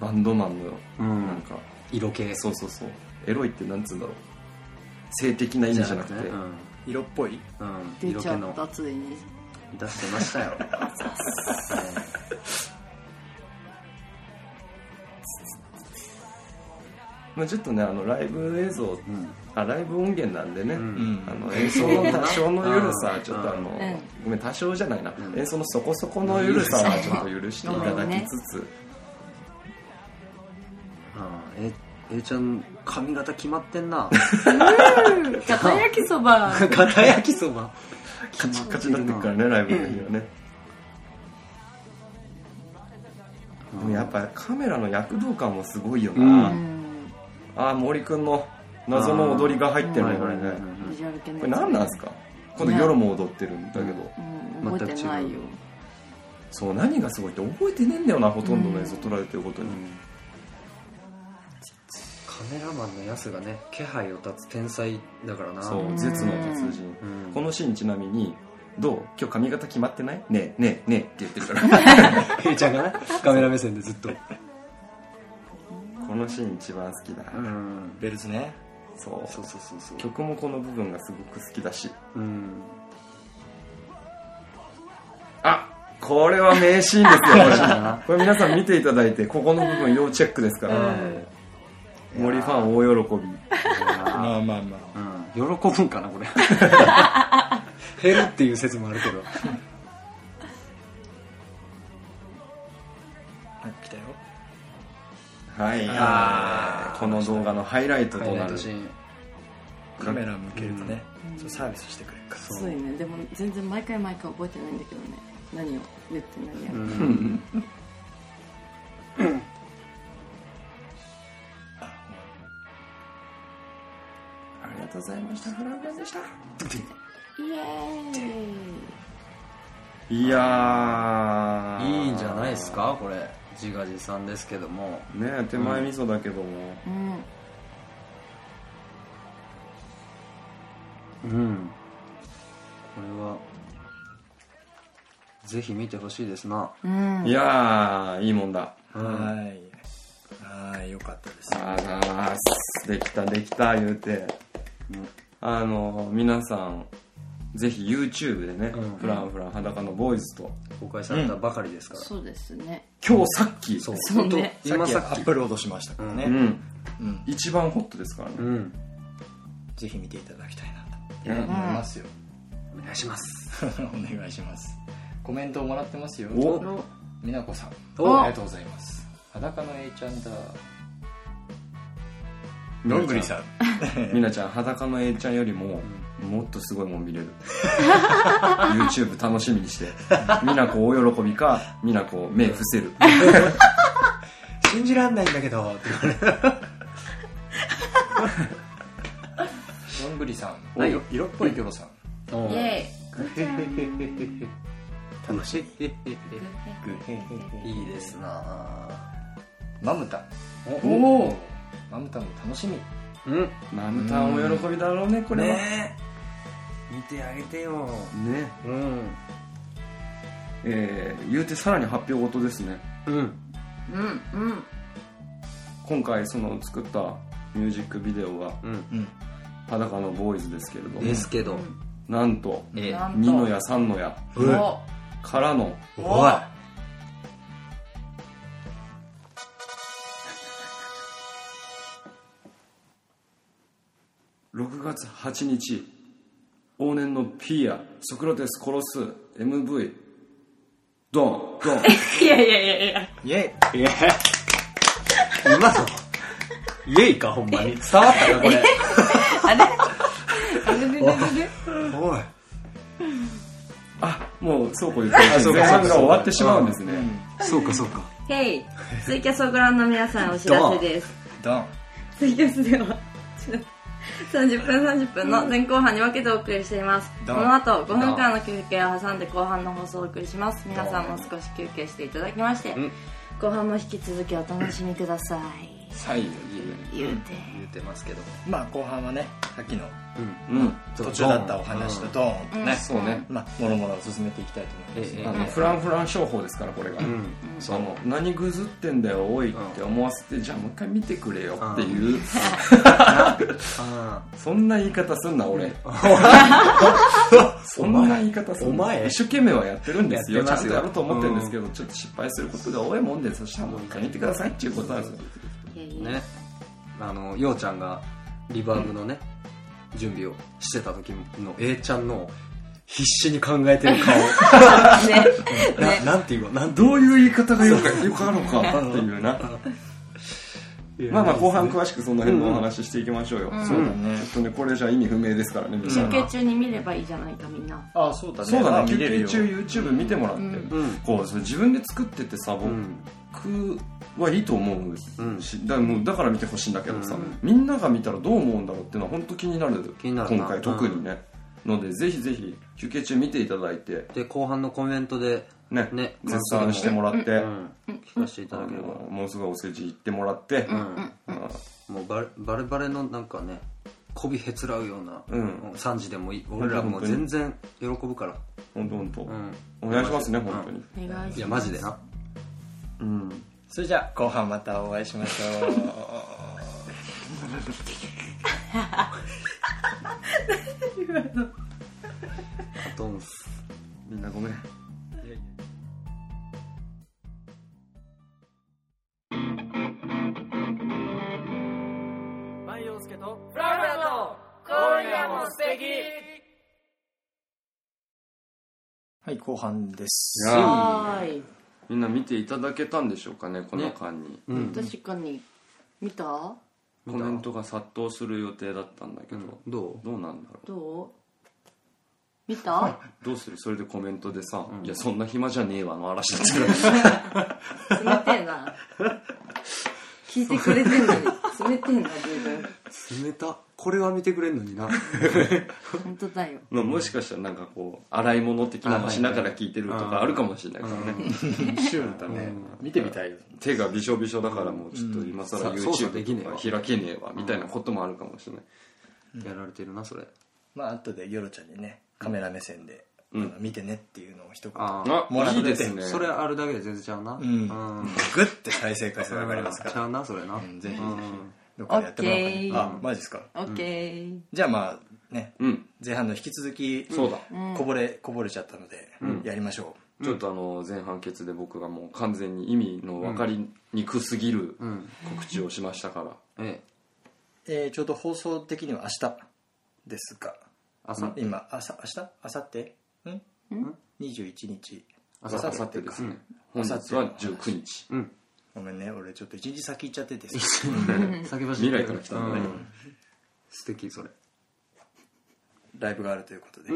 [SPEAKER 3] バンドマンの
[SPEAKER 4] うん。
[SPEAKER 3] なんか、
[SPEAKER 4] 色気。
[SPEAKER 3] そうそうそう。エロいってなんつうんだろう。性的な意味じゃなくて。
[SPEAKER 4] うん。
[SPEAKER 1] 色っぽい？
[SPEAKER 4] うん。
[SPEAKER 2] 出ちゃ
[SPEAKER 4] 色気の。
[SPEAKER 2] ったついに。
[SPEAKER 4] 出してましたよ
[SPEAKER 3] まあ、ちょっとねあのライブ映像、
[SPEAKER 4] うん。
[SPEAKER 3] あライブ音源なんでね、
[SPEAKER 4] うん。
[SPEAKER 1] うん。
[SPEAKER 3] あの演奏の多少の緩さ
[SPEAKER 4] うん
[SPEAKER 3] ちょっとあの、
[SPEAKER 2] うん。
[SPEAKER 3] ごめん多少じゃないな、
[SPEAKER 4] うん。
[SPEAKER 3] 演奏のそこそこの緩さはちょっと許していただきつつ、
[SPEAKER 4] あええちゃん髪型決まってんな。
[SPEAKER 2] 片焼きそば。
[SPEAKER 4] 片焼きそば。
[SPEAKER 3] カチッカチになってるからねライブの時はね、でもやっぱカメラの躍動感もすごいよな、
[SPEAKER 4] うん
[SPEAKER 2] うん
[SPEAKER 3] ああ森くんの謎の踊りが入ってるね。これね
[SPEAKER 2] ビジュアル系の
[SPEAKER 3] これ何なんですか？この夜も踊ってるんだけど、
[SPEAKER 2] うん覚えてないよ。
[SPEAKER 3] そう何がすごいって覚えてねえんだよなほとんどの映像撮られてることに、
[SPEAKER 4] カメラマンのやつがね気配を立つ天才だからな。
[SPEAKER 3] そう絶の達人、
[SPEAKER 4] うん。
[SPEAKER 3] このシーンちなみにどう？今日髪型決まってない？ねえねえねえって言ってるから。
[SPEAKER 4] えいちゃんがねカメラ目線でずっと
[SPEAKER 3] このシーン一番好きだ、
[SPEAKER 4] うん。
[SPEAKER 1] ベルズね。
[SPEAKER 3] そう。
[SPEAKER 4] そうそうそうそう。
[SPEAKER 3] 曲もこの部分がすごく好きだし。
[SPEAKER 4] うん。
[SPEAKER 3] あこれは名シーンですよこれ。これ皆さん見ていただいてここの部分要チェックですから、森ファン大喜び。
[SPEAKER 1] まあまあま
[SPEAKER 4] うん。喜ぶんかなこれ。減るっていう説もあるけど
[SPEAKER 1] はい。
[SPEAKER 4] あー
[SPEAKER 3] この動画のハイライトとなる。
[SPEAKER 1] カメラ向けるとね、そうサービスしてくれるから。
[SPEAKER 2] そうね。でも全然毎回毎回覚えてないんだけどね。何を言って何や
[SPEAKER 4] う
[SPEAKER 2] る、
[SPEAKER 4] ん。
[SPEAKER 3] ありがとうございました。フランカンでした。
[SPEAKER 2] イエーイ。
[SPEAKER 3] いやー。
[SPEAKER 4] いいんじゃないですかこれ自画自賛ですけども。
[SPEAKER 3] ねえ手前味噌だけども、
[SPEAKER 2] うん。
[SPEAKER 4] うん。これはぜひ見てほしいですな。
[SPEAKER 2] うん。
[SPEAKER 3] いやーいいもんだ。
[SPEAKER 4] うん
[SPEAKER 1] はい。はいよかったです。
[SPEAKER 3] あらーできたできた言うて、あの皆さんぜひ YouTube でね、
[SPEAKER 4] うん。
[SPEAKER 3] フランフラン裸のボーイズと。
[SPEAKER 4] 公開されたばかりですから、
[SPEAKER 2] そうですね。
[SPEAKER 3] 今日さっき。
[SPEAKER 4] そう。
[SPEAKER 2] そうね。
[SPEAKER 4] 本当今
[SPEAKER 1] さっき。アップロードしましたからね、
[SPEAKER 3] うん。
[SPEAKER 1] うん。
[SPEAKER 3] 一番ホットですからね、
[SPEAKER 4] うん。
[SPEAKER 1] ぜひ見ていただきたいな
[SPEAKER 3] うん。
[SPEAKER 1] と思いますよ、
[SPEAKER 4] お願いします。
[SPEAKER 1] お願いします。コメントをもらってますよ。
[SPEAKER 3] お。
[SPEAKER 2] お
[SPEAKER 1] みなこさん。
[SPEAKER 4] お。
[SPEAKER 1] ありがとうございます。裸の A ちゃんだ。どん。ぐりさん。
[SPEAKER 3] みなちゃん裸の A ちゃんよりももっとすごいもん見れる。YouTube 楽しみにして。みなこ大喜びかみなこ目伏せる。
[SPEAKER 1] 信じらんないんだけど。って言われどんぐりさん。
[SPEAKER 3] お。
[SPEAKER 1] 色色っぽいキョロさん。
[SPEAKER 4] お。
[SPEAKER 2] イエ
[SPEAKER 1] 楽しい。
[SPEAKER 4] いいですな。
[SPEAKER 1] マムタン
[SPEAKER 3] おお。
[SPEAKER 1] マムタンも楽しみ。
[SPEAKER 4] うん。
[SPEAKER 3] マムタンお喜びだろうねこれは。ね
[SPEAKER 4] 見てあげてよ。うん。
[SPEAKER 3] えー言うてさらに発表事ですね。
[SPEAKER 4] うん。
[SPEAKER 2] うんうん。
[SPEAKER 3] 今回その作ったミュージックビデオが
[SPEAKER 4] うん。
[SPEAKER 1] うん。
[SPEAKER 3] 裸のボーイズですけれども。
[SPEAKER 4] ですけど。
[SPEAKER 3] なんと
[SPEAKER 4] ええ。
[SPEAKER 2] なんと。
[SPEAKER 3] 2のや3のや
[SPEAKER 4] うん
[SPEAKER 2] お。
[SPEAKER 3] からの。
[SPEAKER 4] お。い。
[SPEAKER 3] 6月8日往年のピアソクラテス殺す MV ドンドン。
[SPEAKER 2] いやいやいやいや。
[SPEAKER 1] イエ
[SPEAKER 4] いや今の。イエイかほんまに。伝わったかこれ。
[SPEAKER 2] あれ？あれ？れれれれ
[SPEAKER 4] おい。
[SPEAKER 3] あもうそうこう言って
[SPEAKER 1] あそうか
[SPEAKER 3] 前半が終わってしまうんですね。
[SPEAKER 4] そうかそうか。
[SPEAKER 2] ヘイ。ツイキャスをご覧の皆さんお知らせです。
[SPEAKER 1] ドン。
[SPEAKER 2] ツイキャスでは30分30分の前後半に分けてお送りしています。この後5分間の休憩を挟んで後半の放送をお送りします。皆さんも少し休憩していただきまして
[SPEAKER 4] ん。
[SPEAKER 2] 後半も引き続きお楽しみください
[SPEAKER 3] 最後
[SPEAKER 2] 言うて。
[SPEAKER 4] 言ってますけど
[SPEAKER 1] まあ後半はねさっきの
[SPEAKER 3] うん。
[SPEAKER 1] 途中だったお話とドーンとね、
[SPEAKER 3] そうね。
[SPEAKER 1] まあもろもろ進めていきたいと思います、
[SPEAKER 4] ええ。
[SPEAKER 3] あのフランフラン商法ですからこれが、
[SPEAKER 4] うん。
[SPEAKER 3] その何ぐずってんだよおいって思わせて、じゃあもう一回見てくれよっていう、
[SPEAKER 4] あ
[SPEAKER 3] そんな言い方すんな俺。そんな言い方すんな。
[SPEAKER 4] お前。
[SPEAKER 3] 一生懸命はやってるんですよ。ちゃんとやろうと思ってるんですけど、ちょっと失敗することが多いもんでそしたらもう一回見てくださいっていうことなんですよ
[SPEAKER 4] ね。あのようちゃんがリバーブのね準備をしてた時の A ちゃんの必死に考えてる顔。
[SPEAKER 2] ね。ね。
[SPEAKER 4] ななんていうの？
[SPEAKER 3] どういう言い方がよくよくあるのかっていうな。まあまあ後半詳しくその辺のお話ししていきましょうよ、
[SPEAKER 2] ん
[SPEAKER 3] そうだね。ちょっとねこれじゃ意味不明ですからね皆さん。
[SPEAKER 2] 休憩中に見ればいいじゃないかみんな。
[SPEAKER 1] ああそうだね。
[SPEAKER 3] そうだね。休憩中 YouTube 見てもらって、
[SPEAKER 2] うん。
[SPEAKER 4] うん。
[SPEAKER 3] こうそれ自分で作っててさ
[SPEAKER 4] うん。
[SPEAKER 3] 僕はいいと思う
[SPEAKER 4] うん。
[SPEAKER 3] し、だからもうだから見てほしいんだけどさ、
[SPEAKER 4] うん。
[SPEAKER 3] みんなが見たらどう思うんだろうっていうのは本当気になる。
[SPEAKER 4] 気になるな。
[SPEAKER 3] 今回特にね、のでぜひぜひ休憩中見ていただいて。
[SPEAKER 4] で後半のコメントで
[SPEAKER 3] ね
[SPEAKER 4] ね
[SPEAKER 3] 絶賛してもらって、
[SPEAKER 4] うん。聞かせていた
[SPEAKER 3] あ
[SPEAKER 4] だければ。
[SPEAKER 3] のもうすぐお世辞言ってもらって、
[SPEAKER 4] うん。
[SPEAKER 3] あ
[SPEAKER 4] もうバレバレバレのなんかね媚びへつらうような、
[SPEAKER 3] うん。
[SPEAKER 4] 3時でもいい。俺らもう全然喜ぶから。
[SPEAKER 3] 本当本当、
[SPEAKER 4] うん。
[SPEAKER 3] お願いしますね本当に、
[SPEAKER 2] お願いします。
[SPEAKER 4] いやマジでな。
[SPEAKER 3] うん
[SPEAKER 1] それじゃあ後半またお会いしましょう。
[SPEAKER 4] ドンス
[SPEAKER 3] みんなごめん
[SPEAKER 1] はい。後半です
[SPEAKER 2] はーい
[SPEAKER 3] みんな見ていただけたんでしょうかねこの間に、
[SPEAKER 4] うん。
[SPEAKER 2] 確かに。見た？
[SPEAKER 3] コメントが殺到する予定だったんだけど、
[SPEAKER 4] ど
[SPEAKER 3] どうなんだろ
[SPEAKER 2] ど見た？
[SPEAKER 3] どうする？それでコメントでさ「いやそんな暇じゃねえわ」の嵐だったら
[SPEAKER 2] 冷てえな。聞いてくれてんのに。冷てえな十分。
[SPEAKER 4] 冷たこれは見てくれんのにな。
[SPEAKER 2] 本当だよ。
[SPEAKER 3] まあもしかしたらなんかこう洗い物的なのしながら聞いてるとかあるかもしれないからね。
[SPEAKER 1] シュールだね見てみたいよ。
[SPEAKER 3] 手がびしょびしょだからもうちょっと今更 YouTube
[SPEAKER 4] ねえわ。
[SPEAKER 3] とか開けねえわみたいなこともあるかもしれない。
[SPEAKER 4] やられてるなそれ。
[SPEAKER 1] まあ後でヨロちゃんにねカメラ目線で、
[SPEAKER 3] うん。
[SPEAKER 1] 見てねっていうのを一言もらって。
[SPEAKER 3] いいですね。
[SPEAKER 4] それあるだけで全然ちゃうな。
[SPEAKER 1] うん。
[SPEAKER 4] うん。
[SPEAKER 1] グッて再生回数が上がりますから。
[SPEAKER 4] ちゃうなそれな。
[SPEAKER 1] うんぜひぜひ。
[SPEAKER 4] うん
[SPEAKER 1] どっかでやってもらおうか
[SPEAKER 2] オッケー。
[SPEAKER 1] なあマジですか。
[SPEAKER 2] オッケー。
[SPEAKER 1] じゃあまあね
[SPEAKER 3] うん。
[SPEAKER 1] 前半の引き続き
[SPEAKER 3] そうだ。
[SPEAKER 1] こぼれこぼれちゃったのでやりましょ
[SPEAKER 3] ちょっとあの前半決で僕がもう完全に意味の分かりにくすぎる
[SPEAKER 4] うん。
[SPEAKER 3] 告知をしましたから。
[SPEAKER 1] えちょうど放送的には明日ですが
[SPEAKER 4] 朝
[SPEAKER 1] 今朝明日？明後日？ん？21日
[SPEAKER 3] あさ
[SPEAKER 1] 明後
[SPEAKER 3] ってですね。
[SPEAKER 1] うん
[SPEAKER 3] 本日は19日。
[SPEAKER 4] うん
[SPEAKER 1] ごめんね俺ちょっと一日先行っちゃっててさ。
[SPEAKER 4] 先走
[SPEAKER 3] 未来から来たんだね。
[SPEAKER 4] うん。素敵それ。
[SPEAKER 1] ライブがあるということで、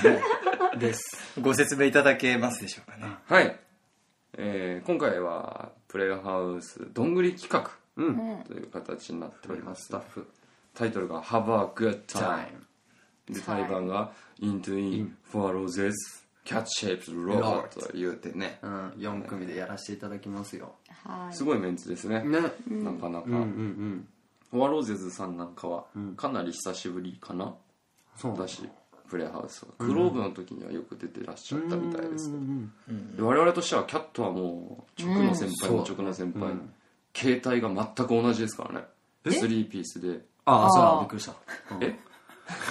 [SPEAKER 4] です。
[SPEAKER 1] ご説明いただけますでしょうかね。
[SPEAKER 3] はい、えー今回はプレイハウスどんぐり企画
[SPEAKER 4] うん。
[SPEAKER 3] という形になっております。
[SPEAKER 4] スタッフ。
[SPEAKER 3] タイトルが「Have a Good Time
[SPEAKER 4] タイ」
[SPEAKER 3] でタイ版が「Into In for Roses Cat Shaped Road」と言うてね。
[SPEAKER 4] うん4組でやらせていただきますよ。
[SPEAKER 2] はい。
[SPEAKER 3] すごいメンツですね。
[SPEAKER 4] ね。
[SPEAKER 3] なかなか、
[SPEAKER 4] うんうんうん
[SPEAKER 3] フォアローゼズさんなんかは
[SPEAKER 4] ん
[SPEAKER 3] かなり久しぶりかな、
[SPEAKER 4] そう。
[SPEAKER 3] だしプレイハウスは。クローブの時にはよく出てらっしゃったみたいです、
[SPEAKER 4] うん
[SPEAKER 3] で我々としてはキャットはもう直の先輩の
[SPEAKER 4] うん。
[SPEAKER 3] 直の先輩、
[SPEAKER 4] う。ん
[SPEAKER 3] 携帯が全く同じですからね。3ピースで。
[SPEAKER 4] ああそうびっくりした。うん。
[SPEAKER 3] え？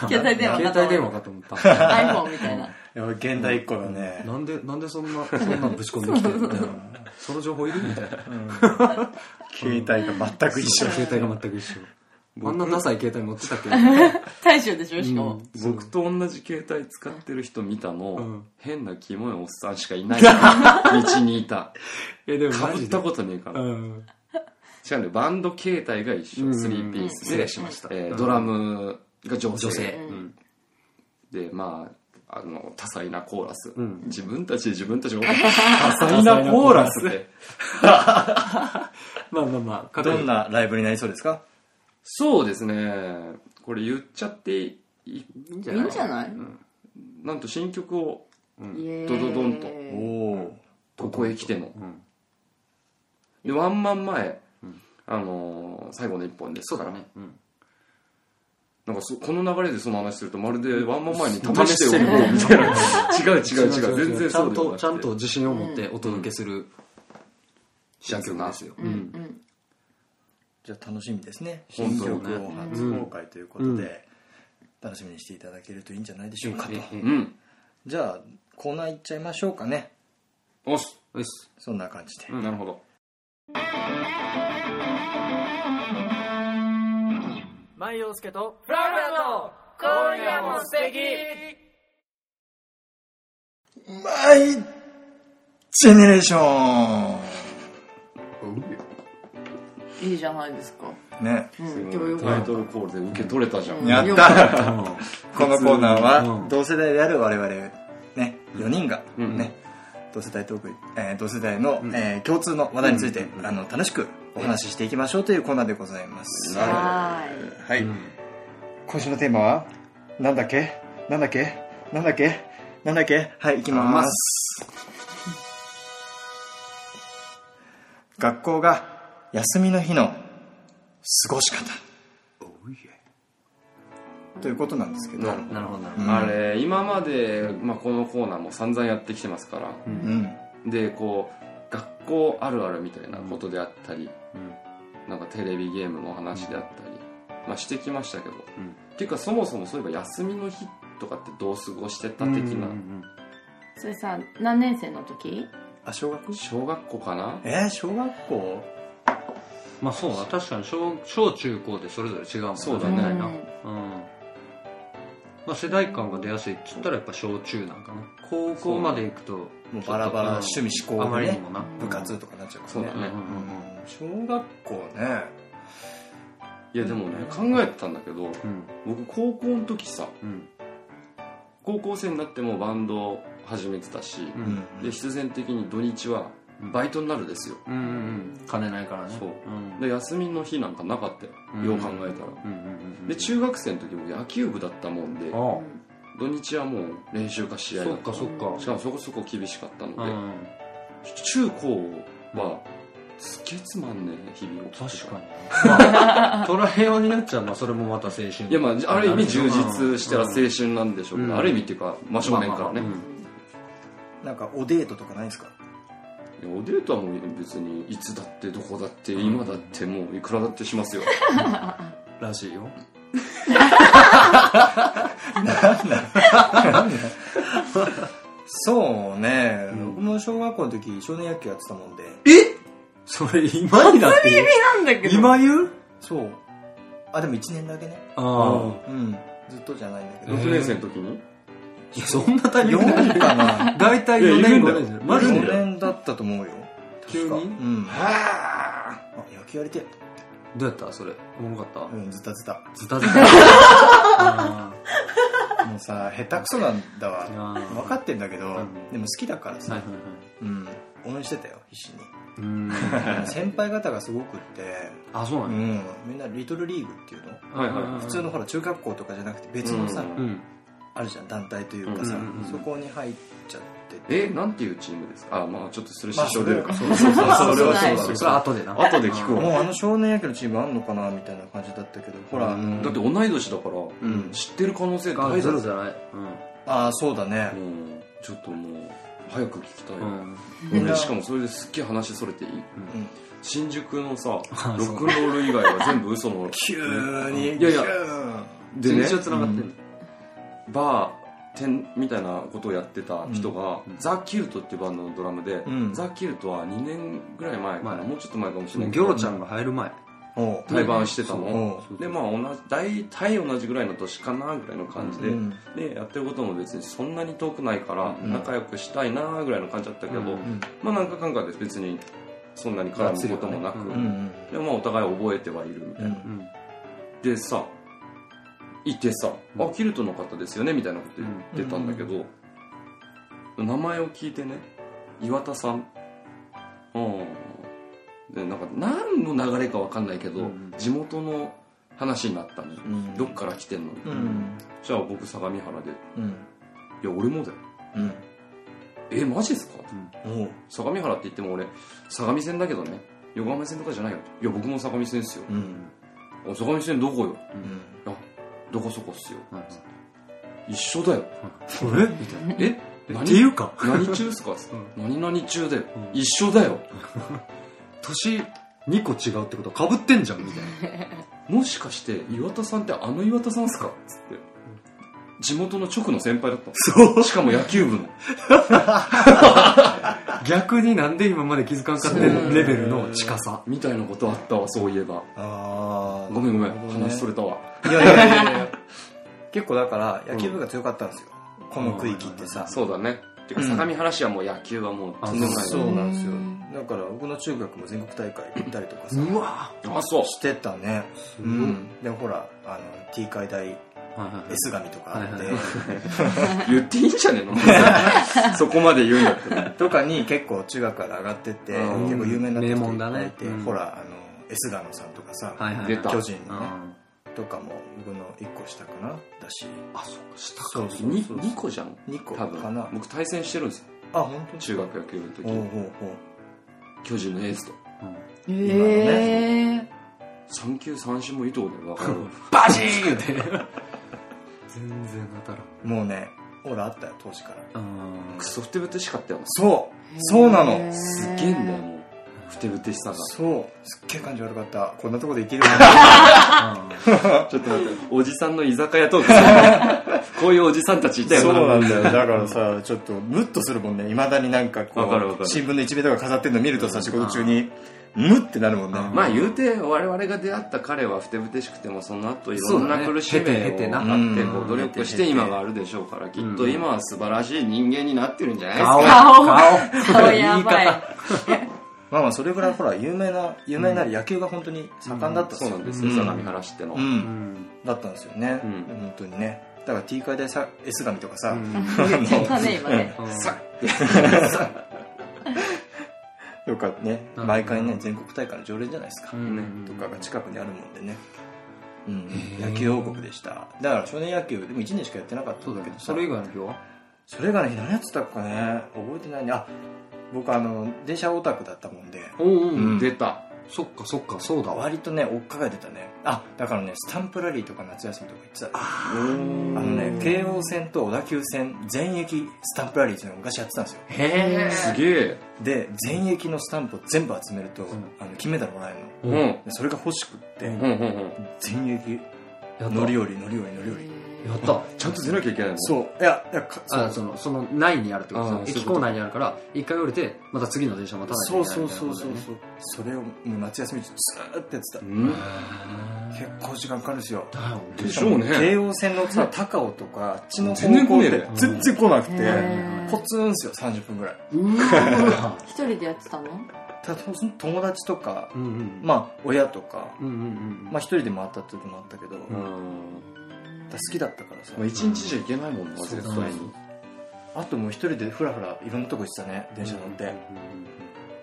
[SPEAKER 2] 携帯電話か
[SPEAKER 4] 携帯電話かと思った。
[SPEAKER 2] iPhone みたいな。い
[SPEAKER 1] や現代一個だね、
[SPEAKER 4] なんでなんでそんなそんなぶち込んできてるみたいな。その情報いるみたいな。
[SPEAKER 1] 携帯が全く一緒。
[SPEAKER 4] 携帯が全く一緒。あんなダサい携帯持ってたっけ？
[SPEAKER 2] 大将でしょしかも、
[SPEAKER 3] 僕と同じ携帯使ってる人見たの、
[SPEAKER 4] うん。
[SPEAKER 3] 変なキモいおっさんしかいない。道にいた。
[SPEAKER 4] えでも
[SPEAKER 3] かぶったことねえから、
[SPEAKER 4] うん。
[SPEAKER 3] 違うんだよ。バンド形態が一緒、
[SPEAKER 4] うん。
[SPEAKER 3] 3ピースで。
[SPEAKER 4] 失礼しました。うん。
[SPEAKER 3] えードラムが女性。
[SPEAKER 4] 女性。うん。
[SPEAKER 3] でまああの多彩なコーラス、
[SPEAKER 4] ん。
[SPEAKER 3] 自分たちで自分たちが
[SPEAKER 1] 多彩なコーラス。
[SPEAKER 3] って
[SPEAKER 4] まあまあまあ
[SPEAKER 1] どんなライブになりそうですか？
[SPEAKER 3] そうですね。これ言っちゃっていい
[SPEAKER 4] いいんじ
[SPEAKER 2] い？いんじゃない、
[SPEAKER 3] なんと新曲を
[SPEAKER 2] イエーイ。
[SPEAKER 3] ドドドンと。
[SPEAKER 1] おお
[SPEAKER 3] ここへ来ての。
[SPEAKER 4] うん。
[SPEAKER 3] でワンマン前、あのー最後の一本ですから
[SPEAKER 4] そうだねうん
[SPEAKER 3] なんかそこの流れでその話するとまるでワンマン前に試しておこうみたいな。違う違う違う。全然
[SPEAKER 4] ちゃ
[SPEAKER 3] そうん
[SPEAKER 4] とちゃんと自信を持ってお届けする新曲ですよ
[SPEAKER 2] うん
[SPEAKER 1] じゃあ楽しみですね。新曲を初公開ということで、楽しみにしていただけるといいんじゃないでしょうかと、
[SPEAKER 3] うん。
[SPEAKER 1] じゃあコーナー行っちゃいましょうかね。
[SPEAKER 3] おっす
[SPEAKER 4] よし。
[SPEAKER 1] そんな感じで、
[SPEAKER 3] なるほど
[SPEAKER 5] マイヨウスケとフラフラの今夜も素敵
[SPEAKER 1] マイジェネレーショ
[SPEAKER 2] いいじゃないですか、
[SPEAKER 1] ンね。
[SPEAKER 2] うん、
[SPEAKER 3] タイトルコールで受け取れたじゃん、
[SPEAKER 1] やっ
[SPEAKER 2] よか
[SPEAKER 1] たこのコーナーは
[SPEAKER 4] うん。
[SPEAKER 1] 同世代である我々ね4人が
[SPEAKER 3] うん。
[SPEAKER 1] ね同世代トーク、えー同世代の、えー共通の話題について、あの楽しくお話ししていきましょうというコーナーでございます。
[SPEAKER 2] たはーい。
[SPEAKER 1] はい、今週のテーマはなんだっけ？なんだっけ？なんだっけ？なんだっけ？はい行きます。学校が休みの日の過ごし方ということなんですけど、
[SPEAKER 3] なるほ
[SPEAKER 4] なるほどなるほ
[SPEAKER 1] うん。
[SPEAKER 3] あれ今まで、まあ、このコーナーも散々やってきてますから。
[SPEAKER 1] うん。
[SPEAKER 3] でこう学校あるあるみたいなことであったり、
[SPEAKER 4] うん。
[SPEAKER 3] なんかテレビゲームの話であったり、まあ、してきましたけど、
[SPEAKER 4] ん。
[SPEAKER 3] っていうかそもそもそういえば休みの日とかってどう過ごしてた
[SPEAKER 4] ど
[SPEAKER 3] 的な、
[SPEAKER 2] それさ何年生の時？
[SPEAKER 1] あ小学
[SPEAKER 3] 小学校かな？
[SPEAKER 1] えー、小学校？
[SPEAKER 4] まあそうだ確かに小小中高でそれぞれ違うもん
[SPEAKER 3] そうだね。
[SPEAKER 4] うんまあ世代間が出やすいっつったらやっぱ小中なんかな。高校まで行くと
[SPEAKER 1] もうバラバラ趣味思
[SPEAKER 4] あ
[SPEAKER 1] 考でね
[SPEAKER 4] まりにもな。
[SPEAKER 1] 部活とかなっちゃうからね。
[SPEAKER 3] そうだね、
[SPEAKER 1] うん小学校ね。
[SPEAKER 3] いやでもね考えてたんだけど
[SPEAKER 4] うん。
[SPEAKER 3] 僕高校の時さ
[SPEAKER 4] うん。
[SPEAKER 3] 高校生になってもバンドを始めてたし、
[SPEAKER 1] うん。
[SPEAKER 3] で必然的に土日はバイトになるですよ、
[SPEAKER 4] うんうんうん。金ないからね。
[SPEAKER 3] そう。
[SPEAKER 4] うん。
[SPEAKER 3] で休みの日なんかなかったよ、
[SPEAKER 4] うん。
[SPEAKER 3] よう考えたら、
[SPEAKER 4] うんうんうん
[SPEAKER 3] で中学生の時も野球部だったもんで
[SPEAKER 4] あ
[SPEAKER 3] 土日はもう練習か試合だった
[SPEAKER 4] そっかそっか。
[SPEAKER 3] しかもそこそこ厳しかったので、
[SPEAKER 4] うん
[SPEAKER 3] 中高はすげえつまんねえ日々を
[SPEAKER 4] 確かに。まあ捉えようになっちゃうまあそれもまた青春。
[SPEAKER 3] いやまあある意味充実したら青春なんでしょうけど、
[SPEAKER 4] うん。
[SPEAKER 3] ある意味っていうか真正面からね、
[SPEAKER 1] なんかおデートとかないですか？
[SPEAKER 3] おデートはもう別にいつだってどこだって今だってもういくらだってしますよ。
[SPEAKER 4] らしいよ。
[SPEAKER 1] そうね、
[SPEAKER 4] うん。
[SPEAKER 1] 僕も小学校の時少年野球やってたもんで。
[SPEAKER 4] それ今になって言う
[SPEAKER 2] なんだけど。
[SPEAKER 4] 今言う？
[SPEAKER 1] そう。あでも1年だけね。
[SPEAKER 4] あ
[SPEAKER 1] うん。ずっとじゃないんだけど、
[SPEAKER 3] 6年生の時に？
[SPEAKER 4] あそんなタイミングない
[SPEAKER 1] 4かな。
[SPEAKER 4] 大体4年5年じゃんマジで。
[SPEAKER 1] 4年だったと思うよ。
[SPEAKER 4] 急に？
[SPEAKER 1] うん。あ。野球やりてえ。
[SPEAKER 4] どうやった？それ。おもろかった？
[SPEAKER 1] うんずたずた
[SPEAKER 4] ズタズタ。あ
[SPEAKER 1] もうさ下手くそなんだわ。分かってんだけど、
[SPEAKER 4] ん
[SPEAKER 1] でも好きだからさ、うん。応援してたよ必死に。
[SPEAKER 4] うん。
[SPEAKER 1] 先輩方がすごくって。
[SPEAKER 4] あそうなんや。
[SPEAKER 1] うん。みんなリトルリーグっていうの？
[SPEAKER 3] はいはい。
[SPEAKER 1] 普通のほら中学校とかじゃなくて別のさ、
[SPEAKER 3] うん。
[SPEAKER 4] うん
[SPEAKER 1] あるじゃん団体というかさ、
[SPEAKER 4] うんうんうん。
[SPEAKER 1] そこに入っちゃってて。
[SPEAKER 3] えなんていうチームですか？あまあちょっとそれ支
[SPEAKER 1] まあ
[SPEAKER 3] 障出るか、
[SPEAKER 1] それそうそうそう。
[SPEAKER 2] それは
[SPEAKER 1] そう
[SPEAKER 2] そう。
[SPEAKER 4] それは後でな。
[SPEAKER 3] 後で聞くわ。
[SPEAKER 1] もうあの少年野球のチームあんのかなみたいな感じだったけどほら、
[SPEAKER 4] うん。
[SPEAKER 3] だって同い年だから、
[SPEAKER 1] うん。
[SPEAKER 3] 知ってる可能性
[SPEAKER 4] あ
[SPEAKER 3] 大だ。ろ
[SPEAKER 4] ゼロじゃない？
[SPEAKER 1] ああそうだね。
[SPEAKER 3] う、ん。ちょっともう早く聞きたい、
[SPEAKER 4] うん。
[SPEAKER 3] しかもそれですっげえ話それていい。
[SPEAKER 1] うん。
[SPEAKER 3] 新宿のさロ
[SPEAKER 4] あ
[SPEAKER 3] ックンロール以外は全部嘘の
[SPEAKER 1] 急に
[SPEAKER 3] いやいやでね
[SPEAKER 4] 一応繋がってんの
[SPEAKER 3] バー店みたいなことをやってた人が、
[SPEAKER 4] うん。
[SPEAKER 3] ザ・キルトっていうバンドのドラムで、
[SPEAKER 1] うん。
[SPEAKER 3] ザ・キルトは2年ぐらい前かな、
[SPEAKER 4] 前
[SPEAKER 3] もうちょっと前かもしれ
[SPEAKER 4] も
[SPEAKER 3] ないけど。
[SPEAKER 4] うギョロちゃんが入る前。
[SPEAKER 3] 対バンしてたの、
[SPEAKER 1] そう。
[SPEAKER 3] でまあ同じ大体同じぐらいの年かなぐらいの感じで、
[SPEAKER 1] うん。
[SPEAKER 3] でやってることも別にそんなに遠くないから
[SPEAKER 1] うん。
[SPEAKER 3] 仲良くしたいなぐらいの感じだったけど、
[SPEAKER 4] うん。
[SPEAKER 1] うん。
[SPEAKER 3] まあなんかかんかで別にそんなに絡むこともなく、
[SPEAKER 4] うん。
[SPEAKER 1] うん。
[SPEAKER 3] でまあお互い覚えてはいるみたいな、
[SPEAKER 1] うん。
[SPEAKER 4] うん
[SPEAKER 3] でさいてさ「
[SPEAKER 4] うん。
[SPEAKER 3] あキルトの方ですよね」みたいなこと言ってたんだけど、名前を聞いてね岩田さん。うんでなんか何の流れか分かんないけど、
[SPEAKER 4] うん。
[SPEAKER 3] 地元の話になったの、
[SPEAKER 1] うん。
[SPEAKER 3] どっから来てんの、
[SPEAKER 1] うん。
[SPEAKER 3] じゃあ僕相模原で。
[SPEAKER 1] うん「
[SPEAKER 3] いや俺もだよ。
[SPEAKER 1] うん。
[SPEAKER 3] えマジですか?」
[SPEAKER 1] おう。
[SPEAKER 3] 相模原って言っても俺相模線だけどね。横浜線とかじゃないよ。いや僕も相模線っすよ、
[SPEAKER 1] うん。
[SPEAKER 3] あ相模線どこよ？
[SPEAKER 1] うん。
[SPEAKER 3] あどこそこっすよ。
[SPEAKER 4] うん
[SPEAKER 3] 一緒だよ。
[SPEAKER 4] それ？みたいな。
[SPEAKER 3] え？何
[SPEAKER 4] っていうか？
[SPEAKER 3] 何中っすか、
[SPEAKER 4] う
[SPEAKER 3] 何々中だよ、
[SPEAKER 4] うん。
[SPEAKER 3] 一緒だよ。
[SPEAKER 4] 年2個違うってことかぶってんじゃんみたいな。
[SPEAKER 3] もしかして岩田さんってあの岩田さんっすか？つって。地元の直の先輩だったの。しかも野球部の
[SPEAKER 4] 逆になんで今まで気づかんかってんレベルの近さ？
[SPEAKER 3] みたいなことあったわそういえば。
[SPEAKER 1] ああ
[SPEAKER 3] ごめんごめん、
[SPEAKER 1] ね
[SPEAKER 3] 話それたわ。
[SPEAKER 1] いやいやいやいや 結構だから野球部が強かったんですよ、この区域ってさ、
[SPEAKER 3] そうだね。っていうか
[SPEAKER 1] うん。
[SPEAKER 3] 相模原市はもう野球はもうとんでもない。
[SPEAKER 1] そう
[SPEAKER 3] の
[SPEAKER 1] なんですよ。だから僕の中学も全国大会行ったりとかさ。
[SPEAKER 4] うわ。
[SPEAKER 3] あそう
[SPEAKER 1] してたね。うん。でもほらあの T 海大 S 神とかあって、
[SPEAKER 4] はいはい
[SPEAKER 3] 言っていいんじゃねえの？そこまで言うんだったら。
[SPEAKER 1] とかに結構中学から上がってって、
[SPEAKER 3] うん。
[SPEAKER 1] 結構有名になってる人いっぱいいて、
[SPEAKER 4] 名門だね。うん。
[SPEAKER 1] ほらあの S ガノさんとかさ、
[SPEAKER 4] はいはい
[SPEAKER 3] 出た。
[SPEAKER 1] 巨人のね
[SPEAKER 4] うん。
[SPEAKER 1] とかも僕の1個下かなだし。
[SPEAKER 4] あそうか下か。
[SPEAKER 1] そうそう
[SPEAKER 3] に
[SPEAKER 1] そう。
[SPEAKER 3] 2個じゃん
[SPEAKER 1] ？2個
[SPEAKER 3] 多
[SPEAKER 1] かな。
[SPEAKER 3] 分。僕対戦してるんですよ。
[SPEAKER 1] あ本当に
[SPEAKER 3] 中学野球部の時
[SPEAKER 1] ほうほうほ
[SPEAKER 3] 巨人のエースと。
[SPEAKER 2] へえ。
[SPEAKER 3] 3球三振もいいとこだよ分かる
[SPEAKER 4] バチーンって 全然当たらん。
[SPEAKER 1] うもうねオーラあったよ当時から。
[SPEAKER 3] クソふてぶてしかったよな。
[SPEAKER 1] そう。そうなの。
[SPEAKER 3] すっげえんだよもう。ふてぶてしさが。
[SPEAKER 1] そう。すっげえ感じ悪かった。こんなとこで生きる
[SPEAKER 3] ちょっと待っておじさんの居酒屋トークする。こういうおじさんたちいたよ
[SPEAKER 1] そう
[SPEAKER 3] な
[SPEAKER 1] なんだよ。だからさちょっとムッとするもんね。いまだになんかこう新聞の一面とか飾ってるの見るとさ仕事中にムってなるもんね。
[SPEAKER 3] まあ言うて我々が出会った彼はふてぶてしくてもその後いろんな苦しみを
[SPEAKER 4] 経てな
[SPEAKER 3] あってこ
[SPEAKER 1] う
[SPEAKER 3] うん努力して今があるでしょうからきっと今は素晴らしい人間になってるんじゃないです
[SPEAKER 4] 顔
[SPEAKER 3] か
[SPEAKER 2] 顔、顔やばい。
[SPEAKER 1] まあまあそれぐらいほら有名な有名な野球が本当に盛んだった
[SPEAKER 3] そうなんです
[SPEAKER 1] よ。
[SPEAKER 3] よ相模原市っての。は
[SPEAKER 1] う
[SPEAKER 4] うん。ん
[SPEAKER 1] だったんですよね、
[SPEAKER 3] うん。
[SPEAKER 1] 本当にね。だから T 階でさ S 紙とかさ、
[SPEAKER 2] 言っちゃったね今ね。
[SPEAKER 3] さ
[SPEAKER 1] とかね
[SPEAKER 4] うん。
[SPEAKER 1] 毎回ね全国大会の常連じゃないですか、
[SPEAKER 4] うん。
[SPEAKER 1] ね。とかが近くにあるもんでね。うん、野球王国でした。だから少年野球でも1年しかやってなかった
[SPEAKER 4] そうんだ
[SPEAKER 1] だけどさ。
[SPEAKER 4] ねそれ以外の日は？
[SPEAKER 1] それがね何やってたかね。覚えてないね。あ僕あの電車オタクだったもんで。
[SPEAKER 4] おうおう
[SPEAKER 1] うん。
[SPEAKER 3] 出た
[SPEAKER 4] そっかそっかそうだわ。
[SPEAKER 1] 割とね追っかけてたね。あだからねスタンプラリーとか夏休みとか行ってた。あ
[SPEAKER 3] あ
[SPEAKER 1] のね京王線と小田急線全駅スタンプラリーっていうのを昔やってたんですよ。
[SPEAKER 4] へえ
[SPEAKER 3] すげえ。
[SPEAKER 1] で全駅のスタンプを全部集めると、
[SPEAKER 4] ん。
[SPEAKER 1] あの金メダルもらえる
[SPEAKER 3] うん。
[SPEAKER 1] のでそれが欲しくって、
[SPEAKER 3] うん。うん。うん。
[SPEAKER 1] 全駅乗り降り乗り降り乗り降り
[SPEAKER 4] やった。
[SPEAKER 3] ちゃんと出なきゃいけないの
[SPEAKER 1] そう。いやいやかそう。
[SPEAKER 4] あそのその内にあるってこと。
[SPEAKER 3] あーそういうこと。
[SPEAKER 4] 駅構内にあるから一回降りてまた次の電車待たないと
[SPEAKER 1] そ
[SPEAKER 4] いうけない
[SPEAKER 1] そうそうそうそうそれをもう夏休み中ずーっとやってた。
[SPEAKER 3] うん。
[SPEAKER 1] 結構時間かかるんですよ。
[SPEAKER 3] でしょうね。
[SPEAKER 1] 京王線のさ高尾とかあっちの方
[SPEAKER 3] 全然来
[SPEAKER 1] 向で
[SPEAKER 3] ねえべ
[SPEAKER 1] 全然来なくてポツンすよ30分ぐらい。う
[SPEAKER 2] 一人でやってたの？
[SPEAKER 1] 友達とか
[SPEAKER 4] うんうん。
[SPEAKER 1] まあ親とか
[SPEAKER 4] うんうんうん
[SPEAKER 1] まあ一人で回ったっていうのもあったけど、
[SPEAKER 3] うん。
[SPEAKER 1] ら好きだったからさ、
[SPEAKER 3] まあ一日じゃいけないもんな絶対に。
[SPEAKER 1] あともう一人でふらふらいろんなとこ行ってたね電車乗って、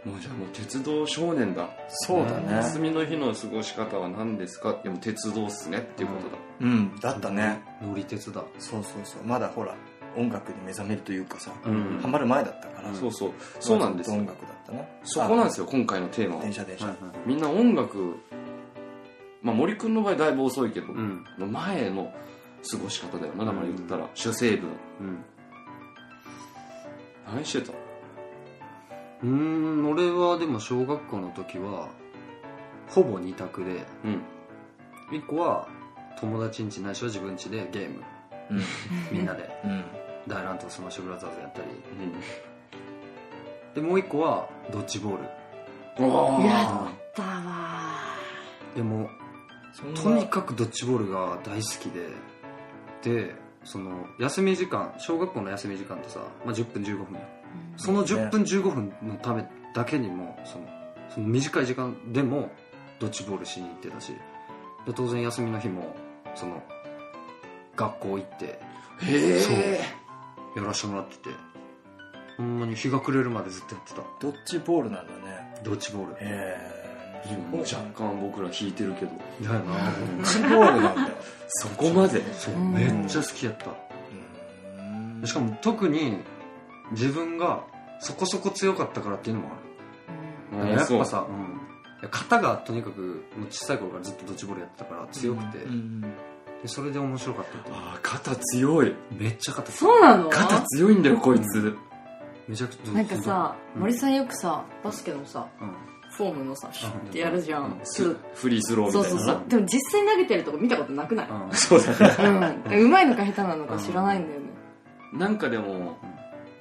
[SPEAKER 3] もうじゃあもう鉄道少年だ。
[SPEAKER 1] そうだね。
[SPEAKER 3] 休みの日の過ごし方は何ですか？いやもう鉄道っすねっていうことだ。
[SPEAKER 1] うんだったね、
[SPEAKER 4] 乗り鉄だ。
[SPEAKER 1] そうそうそう。まだほら音楽に目覚めるというかさ、
[SPEAKER 3] うん。
[SPEAKER 1] ハマる前だったから、
[SPEAKER 3] そうそう。そうなんです
[SPEAKER 1] 音楽だったね
[SPEAKER 3] そこなんですよ今回のテーマは。
[SPEAKER 1] 電車電車、
[SPEAKER 3] みんな音楽まあ森くんの場合だいぶ遅いけど、
[SPEAKER 4] うん。
[SPEAKER 3] の前の過ごし方だよなだから言ったら。主成分。
[SPEAKER 4] うん。
[SPEAKER 3] 何してた？
[SPEAKER 4] うーん俺はでも小学校の時はほぼ二択で。
[SPEAKER 3] うん。
[SPEAKER 4] 一個は友達ん家ないしは自分家でゲーム。
[SPEAKER 1] うん。
[SPEAKER 4] みんなで。
[SPEAKER 1] うん。
[SPEAKER 4] 大乱闘スマッシュブラザーズやったり。でもう一個はドッジボール。
[SPEAKER 3] うん
[SPEAKER 2] やったわ
[SPEAKER 4] でも
[SPEAKER 1] そんな。
[SPEAKER 4] とにかくドッジボールが大好きででその休み時間小学校の休み時間ってさ、まあ、10分15分や。その10分15分のためだけにもそのその短い時間でもドッジボールしに行ってたしで当然休みの日もその学校行って
[SPEAKER 3] へえ。
[SPEAKER 4] やらしてもらってて。ほんまに日が暮れるまでずっとやってた。
[SPEAKER 1] ドッジボールなんだね。
[SPEAKER 4] ドッジボール。
[SPEAKER 1] へ
[SPEAKER 3] 今もう若干僕ら弾いてるけど。
[SPEAKER 4] だよな
[SPEAKER 1] えドッジボールなんだよ
[SPEAKER 3] そこまで
[SPEAKER 4] そう。
[SPEAKER 2] うん。
[SPEAKER 4] めっちゃ好きやった。しかも特に自分がそこそこ強かったからっていうのもある。やっ
[SPEAKER 3] そう。
[SPEAKER 4] ぱさ、肩がとにかくもう小さい頃からずっとドッジボールやってたから強くて、
[SPEAKER 1] うん
[SPEAKER 4] でそれで面白かった
[SPEAKER 3] あー肩強い。
[SPEAKER 4] めっちゃ肩強い
[SPEAKER 2] そうなの？
[SPEAKER 3] 肩強いんだよこいつ。
[SPEAKER 4] めちゃくちゃ
[SPEAKER 2] なんかさ、
[SPEAKER 4] うん。
[SPEAKER 2] 森さんよくさバスケのさ
[SPEAKER 4] うん
[SPEAKER 2] フォームのさシュッてやるじゃん、
[SPEAKER 3] スフリースローみ
[SPEAKER 2] そう
[SPEAKER 3] たいな。
[SPEAKER 2] そうそうでも実際投げてるとこ見たことなくない
[SPEAKER 4] うん。
[SPEAKER 3] そうだね。
[SPEAKER 2] うん。うまいのか下手なのか知らないんだよね。
[SPEAKER 3] なんかでも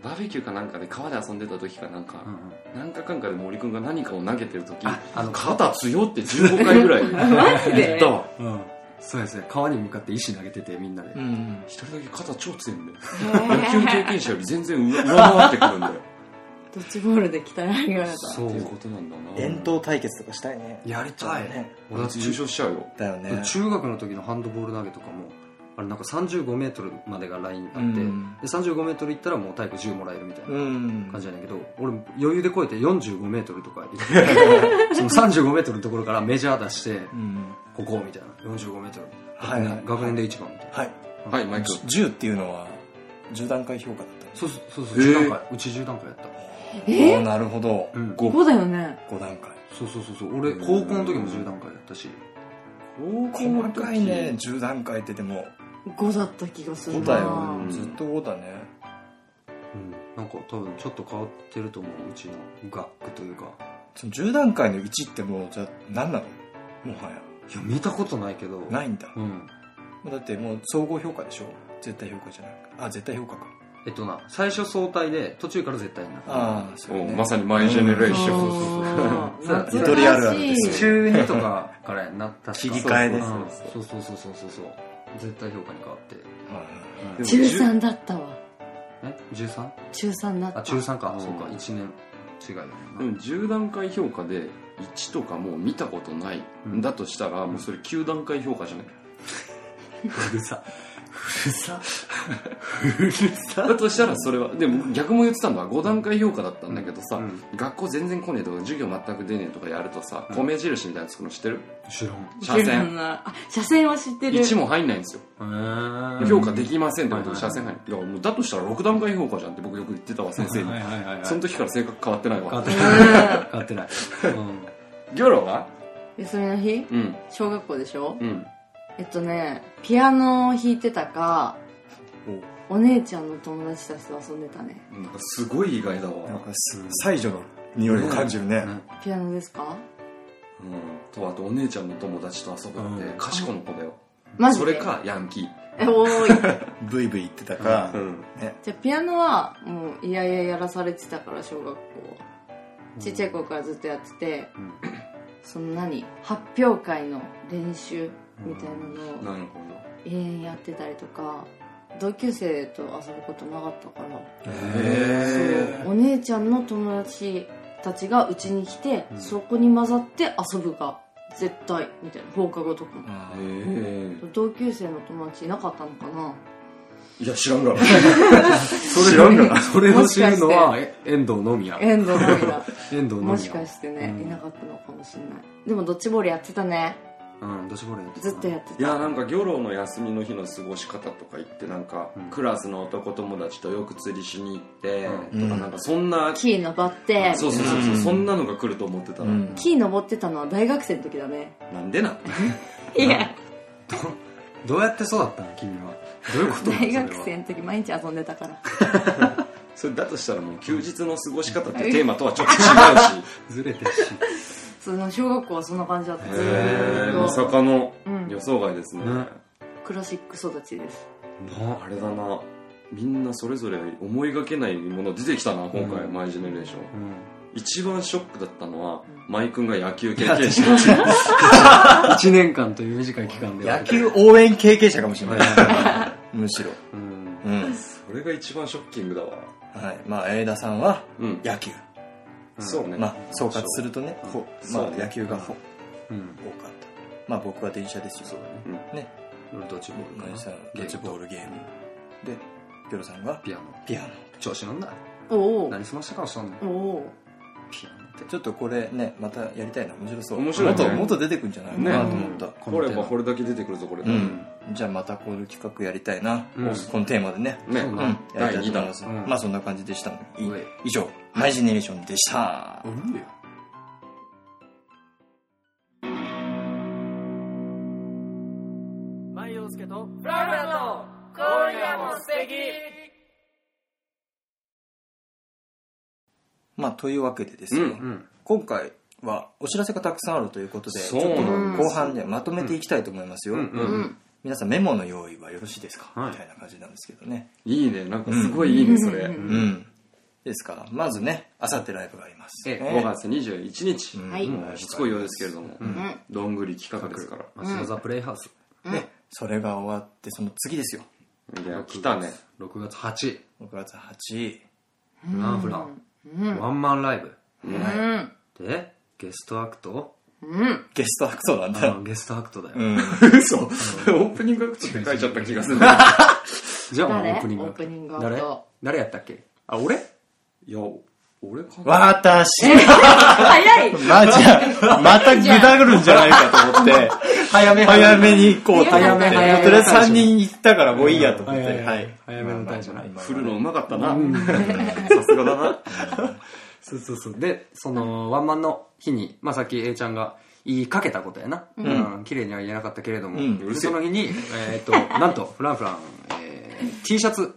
[SPEAKER 3] バーベキューかなんかで川で遊んでた時かなんか、
[SPEAKER 4] うんうん。
[SPEAKER 3] なんかかんかで森くんが何かを投げてる時
[SPEAKER 4] ああの
[SPEAKER 3] 肩強って15回ぐらい
[SPEAKER 2] マジで？
[SPEAKER 3] 言ったわ。
[SPEAKER 4] うん。そうですね。川に向かって石投げててみんなで、
[SPEAKER 1] うん
[SPEAKER 3] 一人だけ肩超強いんだよ。野球経験者より全然上上回ってくるんだよ
[SPEAKER 2] ドッジボールで鍛え上げられた
[SPEAKER 4] そう。
[SPEAKER 3] っていうことなんだな。
[SPEAKER 1] 伝統対決とかしたい。ね
[SPEAKER 4] やりたい
[SPEAKER 1] ね。
[SPEAKER 4] 俺だって
[SPEAKER 3] 優勝しちゃうよ。
[SPEAKER 1] だよね。
[SPEAKER 4] 中学の時のハンドボール投げとかもあれなんか3 5メートルまでがラインあって、
[SPEAKER 1] うん。
[SPEAKER 4] で3 5メートルいったらもう体育10もらえるみたいな
[SPEAKER 1] うん。
[SPEAKER 4] 感じなんだけど、俺余裕で超えて45メートルとか行って その35メートルのところからメジャー出して
[SPEAKER 1] うん。
[SPEAKER 4] ここみたいな。45メートル。
[SPEAKER 1] はい。はい
[SPEAKER 4] 学年で一番みたいな。
[SPEAKER 1] はい。
[SPEAKER 3] はいマイク。
[SPEAKER 1] 10っていうのは10段階評価だったんです
[SPEAKER 4] そうそうそうそう。
[SPEAKER 3] へー
[SPEAKER 4] 10段階うち10段階やった
[SPEAKER 2] え？
[SPEAKER 1] なるほど。
[SPEAKER 4] うん。
[SPEAKER 3] 5
[SPEAKER 2] 5だよね。
[SPEAKER 1] 5段階。
[SPEAKER 4] そうそうそうそう。俺高校の時も10段階やったし。
[SPEAKER 1] 細かいね10段階ってでも。
[SPEAKER 2] 5だった気がする
[SPEAKER 1] 5
[SPEAKER 2] な
[SPEAKER 1] だよ。
[SPEAKER 3] うん。
[SPEAKER 1] ずっと5だね。
[SPEAKER 4] うん。なんか多分ちょっと変わってると思ううちの学区というか。
[SPEAKER 1] その10段階の1ってもうじゃあ何なの？もはや。
[SPEAKER 4] いや見たことないけど。
[SPEAKER 1] ないんだ。
[SPEAKER 4] うん。
[SPEAKER 1] だってもう総合評価でしょ？絶対評価じゃなくあ絶対評価か
[SPEAKER 4] えっとな最初相対で途中から絶対になった。
[SPEAKER 1] ああそう
[SPEAKER 3] お
[SPEAKER 1] ね
[SPEAKER 3] まさにマイジェネレーション。
[SPEAKER 2] そう
[SPEAKER 4] そう
[SPEAKER 2] 懐
[SPEAKER 1] ゆとりあるあ
[SPEAKER 2] かしい
[SPEAKER 1] るです
[SPEAKER 4] 中2とかからな確か
[SPEAKER 1] 切り替えで
[SPEAKER 4] うんそうそうそうそうそうそう。絶対評価に変わって。
[SPEAKER 1] はい
[SPEAKER 3] でも
[SPEAKER 2] 中3だったわ。
[SPEAKER 4] え？13?
[SPEAKER 2] 中3だった。
[SPEAKER 4] あ中3か。
[SPEAKER 3] うん。
[SPEAKER 4] そうか。1年違いだよ
[SPEAKER 3] でも10段階評価で1とかもう見たことない、
[SPEAKER 4] うん
[SPEAKER 3] だとしたらもうそれ9段階評価じゃない？
[SPEAKER 4] な うるささ。
[SPEAKER 3] だとしたらそれはでも逆も言ってたんだ5段階評価だったんだけどさ、
[SPEAKER 4] うん。
[SPEAKER 3] 学校全然来ねえとか授業全く出ねえとかやるとさ、米印みたいなのつくの知ってる？
[SPEAKER 4] 知らん。
[SPEAKER 3] 車線。
[SPEAKER 2] あ車線は知ってる。
[SPEAKER 3] 1も入んないんですよ、評価できませんってことで
[SPEAKER 4] はい
[SPEAKER 3] 車線入る。だからもうだとしたら6段階評価じゃんって僕よく言ってたわ先生に、
[SPEAKER 4] はいはいはいはい。
[SPEAKER 3] その時から性格変わってないわ。
[SPEAKER 4] 変わってない。変わってない。
[SPEAKER 3] ギョロは？
[SPEAKER 2] 休みの日？
[SPEAKER 3] うん。
[SPEAKER 2] 小学校でしょ？
[SPEAKER 3] うん
[SPEAKER 2] えっとねピアノを弾いてたかお。姉ちゃんの友達たちと遊んでたね。
[SPEAKER 3] なんかすごい意外だわ。
[SPEAKER 1] なんかす才女の匂いを感じるね。
[SPEAKER 2] ピアノですか？
[SPEAKER 3] うん。とあとお姉ちゃんの友達と遊ぶって
[SPEAKER 4] うん。
[SPEAKER 3] 賢いの子だよ。
[SPEAKER 2] マジで？
[SPEAKER 3] それかヤンキー。
[SPEAKER 2] えおーい。
[SPEAKER 1] ブイブイ言ってたか、
[SPEAKER 3] ん。
[SPEAKER 1] ね、
[SPEAKER 2] じゃあピアノはもういやいややらされてたから小学校は。ちっちゃい頃からずっとやってて、その何？発表会の練習みたいなのを永遠やってたりとか同級生と遊ぶことなかったから。
[SPEAKER 1] へ
[SPEAKER 2] そうお姉ちゃんの友達たちがうちに来て、そこに混ざって遊ぶが絶対みたいな放課後とかも。
[SPEAKER 1] あ
[SPEAKER 3] へえ
[SPEAKER 2] 同級生の友達いなかったのかな。い
[SPEAKER 3] や知らんがな。
[SPEAKER 4] 知らんがな。それを知るのはえ遠藤のみや。
[SPEAKER 2] 遠藤のみだ
[SPEAKER 4] 遠藤のみや。
[SPEAKER 2] もしかしてね、
[SPEAKER 4] うん。
[SPEAKER 2] いなかったのかもしれない。でもドッジボールやってたね
[SPEAKER 4] うんドッジボールやってた
[SPEAKER 2] ずっとやってた。
[SPEAKER 3] いやなんかギョロの休みの日の過ごし方とか言ってなんか、
[SPEAKER 4] うん
[SPEAKER 3] クラスの男友達とよく釣りしに行って、
[SPEAKER 1] うん。
[SPEAKER 3] とかなんかそんな、
[SPEAKER 2] 木登って。
[SPEAKER 3] そうそうそうそう、
[SPEAKER 1] うん。
[SPEAKER 3] そんなのが来ると思ってたら、
[SPEAKER 1] うん。
[SPEAKER 2] 木登ってたのは大学生の時だね。
[SPEAKER 3] なんでなん
[SPEAKER 2] いや。
[SPEAKER 4] どうやって育ったの？君は。どういうこと？
[SPEAKER 2] 大学
[SPEAKER 4] それ
[SPEAKER 2] 生の時毎日遊んでたから。
[SPEAKER 3] それだとしたらもう休日の過ごし方ってテーマとはちょっと違うし。
[SPEAKER 4] ずれてるし
[SPEAKER 2] その小学校はそんな感じだったず
[SPEAKER 3] へ
[SPEAKER 2] ーっと。
[SPEAKER 3] えまさかの
[SPEAKER 2] うん。
[SPEAKER 3] 予想外ですね、
[SPEAKER 4] ね。
[SPEAKER 2] クラシック育ちです。
[SPEAKER 4] な
[SPEAKER 3] あれだな。みんなそれぞれ思いがけないもの出てきたな今回、
[SPEAKER 4] うん。
[SPEAKER 3] マイジェネレーション。
[SPEAKER 4] うん。
[SPEAKER 3] 一番ショックだったのは、マイ君が野球経験者。
[SPEAKER 4] 1年間という短い期間で
[SPEAKER 1] 野球応援経験者かもしれない。むしろ。
[SPEAKER 4] うん。
[SPEAKER 1] うん。
[SPEAKER 3] それが一番ショッキングだわ。
[SPEAKER 1] はい。まあ、江田さんは
[SPEAKER 3] うん。
[SPEAKER 1] 野球。
[SPEAKER 3] そうね
[SPEAKER 1] まあ、総括するとね、ほまあ、野球がほ
[SPEAKER 4] うん
[SPEAKER 1] 多かった。まあ、僕は電車ですよ。そうだね。ね。
[SPEAKER 4] 俺ドッジボールかな
[SPEAKER 1] ドッジボールゲーム。で、ギョロさんが？
[SPEAKER 4] ピアノ
[SPEAKER 1] ピアノ。
[SPEAKER 4] 調子乗んな
[SPEAKER 2] おお
[SPEAKER 4] 何済ましたかもしれんね
[SPEAKER 2] おお
[SPEAKER 4] ピアノって
[SPEAKER 1] ちょっとこれね、またやりたいな。面白そう。
[SPEAKER 3] 面白いね
[SPEAKER 1] もっと、もっと出てくんじゃないかなと思った。
[SPEAKER 3] 掘れば掘るだけ出てくるぞこれ、
[SPEAKER 1] うん。じゃあまたこの企画やりたいな。
[SPEAKER 4] うん
[SPEAKER 1] このテーマでね。
[SPEAKER 3] ね、
[SPEAKER 1] うん。
[SPEAKER 3] 第
[SPEAKER 1] やりたいと
[SPEAKER 3] 2弾
[SPEAKER 1] 思います。
[SPEAKER 4] うん
[SPEAKER 1] まあそんな感じでしたので。以上、マイジェネレーションでした。
[SPEAKER 4] うん
[SPEAKER 5] マイヨウスケとフラフラの今夜も素敵
[SPEAKER 1] まあというわけでですよ。
[SPEAKER 3] うん
[SPEAKER 4] うん
[SPEAKER 1] 今回はお知らせがたくさんあるということで、ち
[SPEAKER 3] そう
[SPEAKER 1] ょっと
[SPEAKER 3] なん
[SPEAKER 1] 後半でまとめていきたいと思いますよ。
[SPEAKER 4] うん
[SPEAKER 2] う
[SPEAKER 4] うん
[SPEAKER 2] ん
[SPEAKER 1] 皆さんメモの用意はよろしいですか、
[SPEAKER 4] はい。
[SPEAKER 1] みたいな感じなんですけどね。
[SPEAKER 3] いいね。なんかすごいいいね、それ、
[SPEAKER 2] うん。
[SPEAKER 1] うん。ですか。ら、まずね、あさってライブがあります。
[SPEAKER 3] え
[SPEAKER 1] ね
[SPEAKER 3] 5月21日、
[SPEAKER 1] うん。
[SPEAKER 2] はい。
[SPEAKER 3] もうしつこいようですけれども、
[SPEAKER 2] うん。
[SPEAKER 3] どんぐり企画ですから、
[SPEAKER 4] 町田ザプレイハウス。
[SPEAKER 1] で、それが終わって、その次ですよ。
[SPEAKER 3] いや来たね。
[SPEAKER 4] 6月8
[SPEAKER 1] 6月8
[SPEAKER 4] フランフラン
[SPEAKER 2] うん。
[SPEAKER 4] ワンマンライブ。
[SPEAKER 2] うん。
[SPEAKER 4] でゲストアクト
[SPEAKER 2] うん。
[SPEAKER 1] ゲストアクトなんだ。よ。
[SPEAKER 4] あゲストアクトだよ。
[SPEAKER 1] うん。
[SPEAKER 3] 嘘。オープニングアクトって書いちゃった気がする。ん だ
[SPEAKER 4] じゃあもうオ
[SPEAKER 2] 誰
[SPEAKER 4] ープニング。
[SPEAKER 2] オープニングアク
[SPEAKER 4] 誰？
[SPEAKER 2] ト
[SPEAKER 4] 誰やったっけ？あ俺？
[SPEAKER 3] いや俺かな？
[SPEAKER 1] 私。
[SPEAKER 2] 早い。
[SPEAKER 1] まじゃまたぐだぐるんじゃないかと思って、
[SPEAKER 4] 早め
[SPEAKER 1] 早め。に行こうと思って。
[SPEAKER 2] 早め早め。
[SPEAKER 1] とりあえず3人行ったからもういいやと思って。
[SPEAKER 4] はい。早めの対処ね
[SPEAKER 1] まあまあまあ。
[SPEAKER 3] 振るのうまかったな。さすがだな
[SPEAKER 4] そうそうそう。でそのワンマンの日にまあさっき A ちゃんが言いかけたことやな。うん。綺麗には言えなかったけれども。
[SPEAKER 1] うん。
[SPEAKER 4] でその日にえっと なんとフランフランえー T シャツ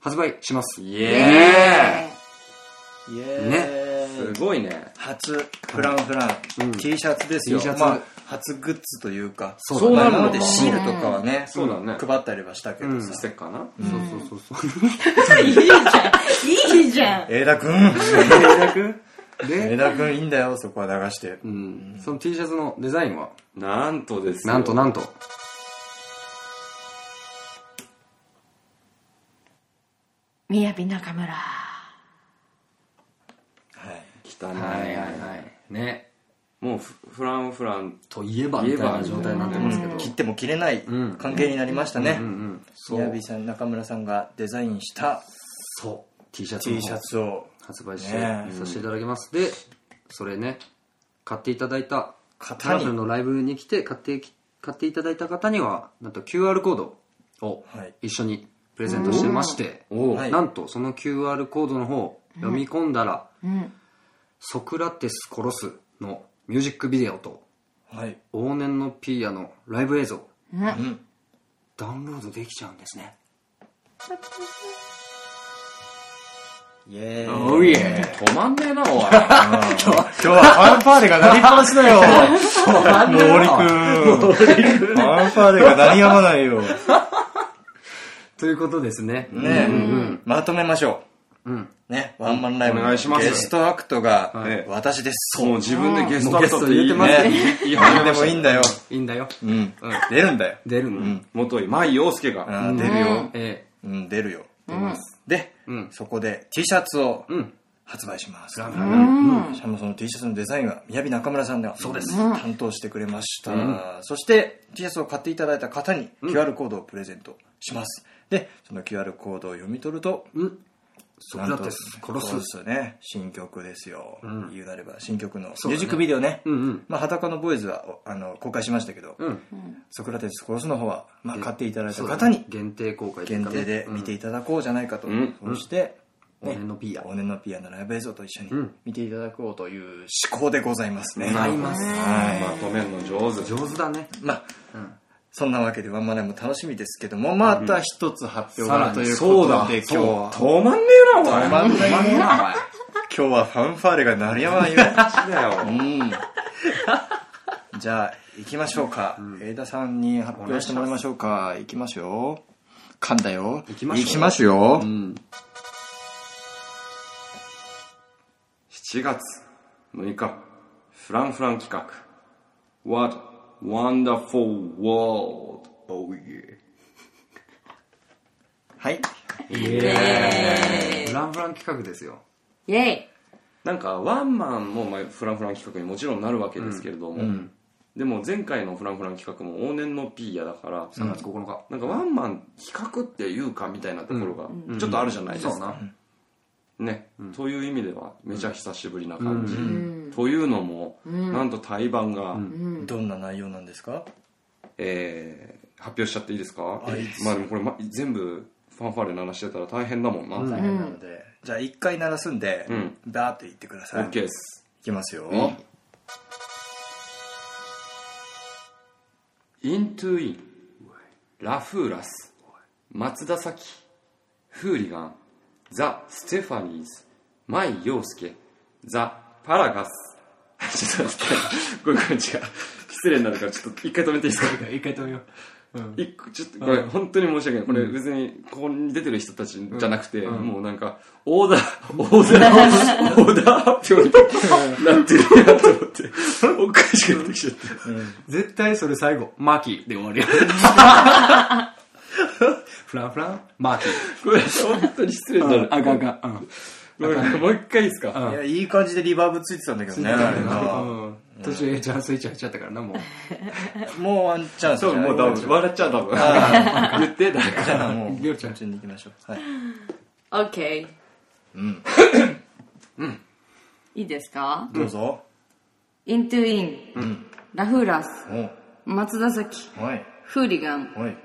[SPEAKER 4] 発売します。
[SPEAKER 3] イ
[SPEAKER 2] イ
[SPEAKER 3] エ
[SPEAKER 1] イエーイ。
[SPEAKER 4] ね。
[SPEAKER 3] ーイすごいね。
[SPEAKER 1] 初フランフラン、
[SPEAKER 4] うん。
[SPEAKER 1] T シャツですよ。
[SPEAKER 4] T シャツ。
[SPEAKER 1] まあ、初グッズというか。
[SPEAKER 4] そう
[SPEAKER 3] なの
[SPEAKER 1] でシールとかはね、
[SPEAKER 3] そうだね。
[SPEAKER 1] 配ったりはしたけど
[SPEAKER 4] うん。
[SPEAKER 1] さ。
[SPEAKER 3] ステッカーな？
[SPEAKER 4] そうそうそうそう
[SPEAKER 2] いいじゃん。いいじゃん。
[SPEAKER 1] 江田くん。
[SPEAKER 4] で
[SPEAKER 1] 江田くんいいんだよ、そこは流して。
[SPEAKER 4] うん。その T シャツのデザインは？
[SPEAKER 3] なんとですよ。
[SPEAKER 4] なんとなんと。
[SPEAKER 2] みやび中村
[SPEAKER 1] はい。
[SPEAKER 3] 来たね。
[SPEAKER 4] はいはいはい。ね。
[SPEAKER 3] もうフフランフラン。
[SPEAKER 4] といえばみたいな状態になってますけど、
[SPEAKER 1] 切っても切れない
[SPEAKER 4] うん。
[SPEAKER 1] 関係になりましたね。
[SPEAKER 4] うんうんそう。
[SPEAKER 1] 宮城さん中村さんがデザインした
[SPEAKER 4] そう。T シャツ
[SPEAKER 1] シャツを。
[SPEAKER 4] 発売して。
[SPEAKER 1] ね。
[SPEAKER 4] させていただきます、でそれね買っていただいた
[SPEAKER 1] 型
[SPEAKER 4] カラフのライブに来て買って買っていただいた方にはなんと QR コードを
[SPEAKER 1] はい。
[SPEAKER 4] 一緒にプレゼントしてまして、
[SPEAKER 3] お
[SPEAKER 1] はい
[SPEAKER 4] なんとその QR コードの方読み込んだら、
[SPEAKER 2] うん
[SPEAKER 4] ソクラテス殺すのミュージックビデオと
[SPEAKER 1] はい。
[SPEAKER 4] 往年のピーヤのライブ映像。
[SPEAKER 1] うん。
[SPEAKER 4] ダウンロードできちゃうんですね。
[SPEAKER 1] イエーイ。
[SPEAKER 4] おいえ。
[SPEAKER 3] 止まんねえなおい。
[SPEAKER 1] 今日はファンファーレが鳴りっぱなしだよ。森くんファンファーレが鳴りやまないよ。
[SPEAKER 4] ということですね。
[SPEAKER 1] ね。まとめましょ
[SPEAKER 4] うん
[SPEAKER 1] うねワンマンライブ
[SPEAKER 3] お願いします。
[SPEAKER 1] ゲストアクトが
[SPEAKER 3] はい。
[SPEAKER 1] 私です。
[SPEAKER 3] もう自分でゲストアクトって
[SPEAKER 4] もうゲスト入れてます
[SPEAKER 1] ね。
[SPEAKER 3] 言い
[SPEAKER 1] 何でもいいんだよ。
[SPEAKER 4] いいんだよ。
[SPEAKER 1] うん。出るんだよ。
[SPEAKER 4] 出るの、
[SPEAKER 1] うん。
[SPEAKER 3] 元井舞陽介が。
[SPEAKER 1] 出るよ。
[SPEAKER 4] え
[SPEAKER 1] うん出るよ。で
[SPEAKER 4] うん。
[SPEAKER 1] そこで T シャツを発売します。
[SPEAKER 2] うん。
[SPEAKER 1] しかもその T シャツのデザインは宮城中村さんがそうです。担当してくれました、そして T シャツを買っていただいた方に QR コードをプレゼントします、でその QR コードを読み取ると
[SPEAKER 4] うんソクラテス殺す
[SPEAKER 1] ね。新曲ですよ、
[SPEAKER 4] ん。
[SPEAKER 1] 言うなれば。新曲のミュージックビデオね。
[SPEAKER 4] うんうん。
[SPEAKER 1] まあ、裸のボーイズはおあの公開しましたけど、
[SPEAKER 4] うん。
[SPEAKER 1] ソクラテス殺すの方は、まあ、買っていただいた方に
[SPEAKER 4] 限定公開
[SPEAKER 1] 限定で見ていただこうじゃないかと、
[SPEAKER 3] ん。
[SPEAKER 1] そして、
[SPEAKER 4] 往年のピーヤ
[SPEAKER 1] 往年のピアノライブ映像と一緒に
[SPEAKER 4] うん。
[SPEAKER 1] 見ていただこうという思考でございますね、
[SPEAKER 4] ございます
[SPEAKER 1] はい。
[SPEAKER 3] まとめるの上手。
[SPEAKER 4] 上手だね。
[SPEAKER 1] まあ、
[SPEAKER 4] うん
[SPEAKER 1] そんなわけでワンマンライブも楽しみですけどもまた一つ発表があるという
[SPEAKER 3] そうだ
[SPEAKER 1] ことで今日は。
[SPEAKER 3] 止まんねえなお前。
[SPEAKER 1] 止まんないね 今日はファンファーレが鳴りやまないよ
[SPEAKER 3] だよ。
[SPEAKER 1] うん。じゃあ行きましょうか、枝田さんに発表してもらいましょうか。行きますよ。噛んだよ。
[SPEAKER 4] 行きましょう。
[SPEAKER 1] 行きますよ、
[SPEAKER 4] うん。
[SPEAKER 3] 7月6日フランフラン企画。What Wonderful World. Oh yeah.
[SPEAKER 1] はい。
[SPEAKER 4] フランフラン企画ですよ。
[SPEAKER 2] イェイ
[SPEAKER 3] なんかワンマンもまあフランフラン企画にもちろんなるわけですけれども、でも前回のフランフラン企画も往年のピーヤだから、
[SPEAKER 4] 3月9日
[SPEAKER 3] なんかワンマン企画っていうかみたいなところがちょっとあるじゃないですか、
[SPEAKER 4] そうな
[SPEAKER 3] ね、という意味ではめちゃ久しぶりな感じ、
[SPEAKER 2] うん。
[SPEAKER 3] というのも、なんと対バンが、
[SPEAKER 1] どんな内容なんですか？
[SPEAKER 3] えー発表しちゃっていいですか？まあでもこれ、ま、全部ファンファーレ鳴らしてたら大変だもんな、
[SPEAKER 1] 大変なので、じゃあ一回鳴らすんで、
[SPEAKER 3] うん。
[SPEAKER 1] バーって言ってください。
[SPEAKER 3] OK です。
[SPEAKER 1] いきますよ、
[SPEAKER 3] ん。Into In. ラフーラス。松田咲フーリガンザ・ステファニーズマイ・ヨウスケザ・パラガス。ちょっと待って。これこれ違う。失礼になるからちょっと一回止めていいですか？
[SPEAKER 4] 一回止めよ
[SPEAKER 3] 一個ちょっとこれ本当に申し訳ない。これ別にここに出てる人たちじゃなくて、もうなんかオーダー オーダー。オーダー発表になってるなと思っておかしくなってきちゃって
[SPEAKER 4] 絶対それ最後マーキーで終わるよフランフラン？マーキー
[SPEAKER 3] これ本当に失礼になる。
[SPEAKER 4] あがが。うん。
[SPEAKER 3] ごめんもう一回いいですか、
[SPEAKER 1] いやいい感じでリバーブついてたんだけどねあれな
[SPEAKER 4] うん。途中ちゃんスイッチ入っちゃったからなもう。
[SPEAKER 1] もうワンチャンス
[SPEAKER 3] そうもう多分笑っちゃう多分。言って誰か。
[SPEAKER 1] じゃあもう
[SPEAKER 4] りょうちゃん。
[SPEAKER 1] 順に行きましょう。はい。
[SPEAKER 2] OK
[SPEAKER 1] うん。
[SPEAKER 2] いいですか？
[SPEAKER 1] どうぞ、
[SPEAKER 2] Into In ラフーラス。
[SPEAKER 1] お。
[SPEAKER 2] 松田咲
[SPEAKER 1] おい。
[SPEAKER 2] フーリガン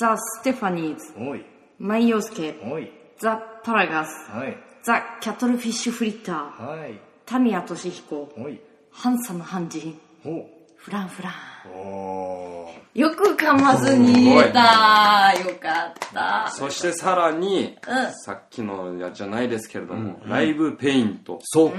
[SPEAKER 2] ザ・ステファニーズ
[SPEAKER 1] おい。
[SPEAKER 2] マイ・ヨウスケ。
[SPEAKER 1] おい。
[SPEAKER 2] ザ・パラガス
[SPEAKER 1] はい。
[SPEAKER 2] ザ・キャトルフィッシュフリッター
[SPEAKER 1] はい。
[SPEAKER 2] タミヤ俊彦
[SPEAKER 1] おい。
[SPEAKER 2] ハンサムハンジ。
[SPEAKER 1] お。
[SPEAKER 2] フランフラン。
[SPEAKER 1] お
[SPEAKER 2] よく噛まずに言えた。よかった。
[SPEAKER 3] そしてさらに、
[SPEAKER 2] うん。
[SPEAKER 3] さっきのやじゃないですけれども、ライブペイント。
[SPEAKER 4] そう。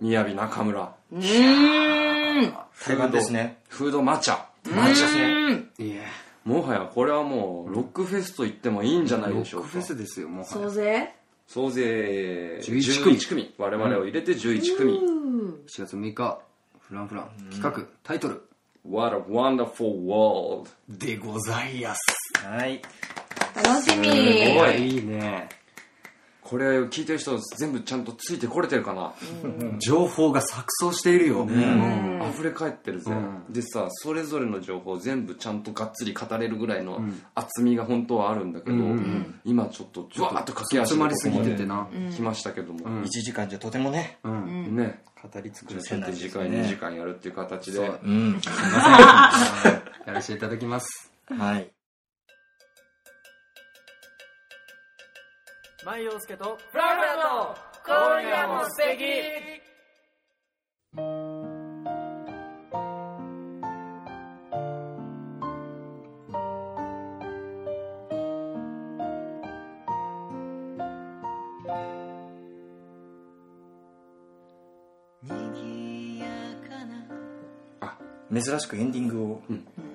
[SPEAKER 3] 雅中村。
[SPEAKER 2] うーん。
[SPEAKER 1] 対岸ですね。
[SPEAKER 3] フードマチャ
[SPEAKER 1] マジですね。
[SPEAKER 4] いや
[SPEAKER 3] もはやこれはもうロックフェスと言ってもいいんじゃない
[SPEAKER 4] ロ
[SPEAKER 3] でしょうか。
[SPEAKER 4] ックフェスですよもう
[SPEAKER 2] 総勢？
[SPEAKER 3] 総勢
[SPEAKER 4] 11組。
[SPEAKER 3] 11組。我々を入れて11組、
[SPEAKER 4] 7月6日フランフラン企画タイトル。
[SPEAKER 3] What a wonderful world
[SPEAKER 4] でございやす。
[SPEAKER 1] はい。
[SPEAKER 2] 楽しみ。
[SPEAKER 3] すごい。
[SPEAKER 4] いいね
[SPEAKER 3] これ聞いてる人全部ちゃんとついてこれてるかな、
[SPEAKER 4] 情報が錯綜しているよ、
[SPEAKER 2] ん。
[SPEAKER 3] 溢れ返ってるぜ、
[SPEAKER 4] うん。
[SPEAKER 3] でさそれぞれの情報全部ちゃんとがっつり語れるぐらいの厚みが本当はあるんだけど、
[SPEAKER 4] うんうん。
[SPEAKER 3] 今ちょっとジュワーッと駆け足
[SPEAKER 4] 詰まりすぎててな
[SPEAKER 3] で来ましたけども、
[SPEAKER 4] うん。
[SPEAKER 1] 1時間じゃとてもね。
[SPEAKER 4] うん。
[SPEAKER 3] ね。
[SPEAKER 1] 語り尽くせない
[SPEAKER 3] ょっと次回2時間やるっていう形で。
[SPEAKER 4] そう。
[SPEAKER 1] うん。
[SPEAKER 4] やらせていただきます。
[SPEAKER 1] はい
[SPEAKER 5] 舞陽介とフラフラと今夜も素敵。
[SPEAKER 1] 珍しくエンディングを。
[SPEAKER 4] うん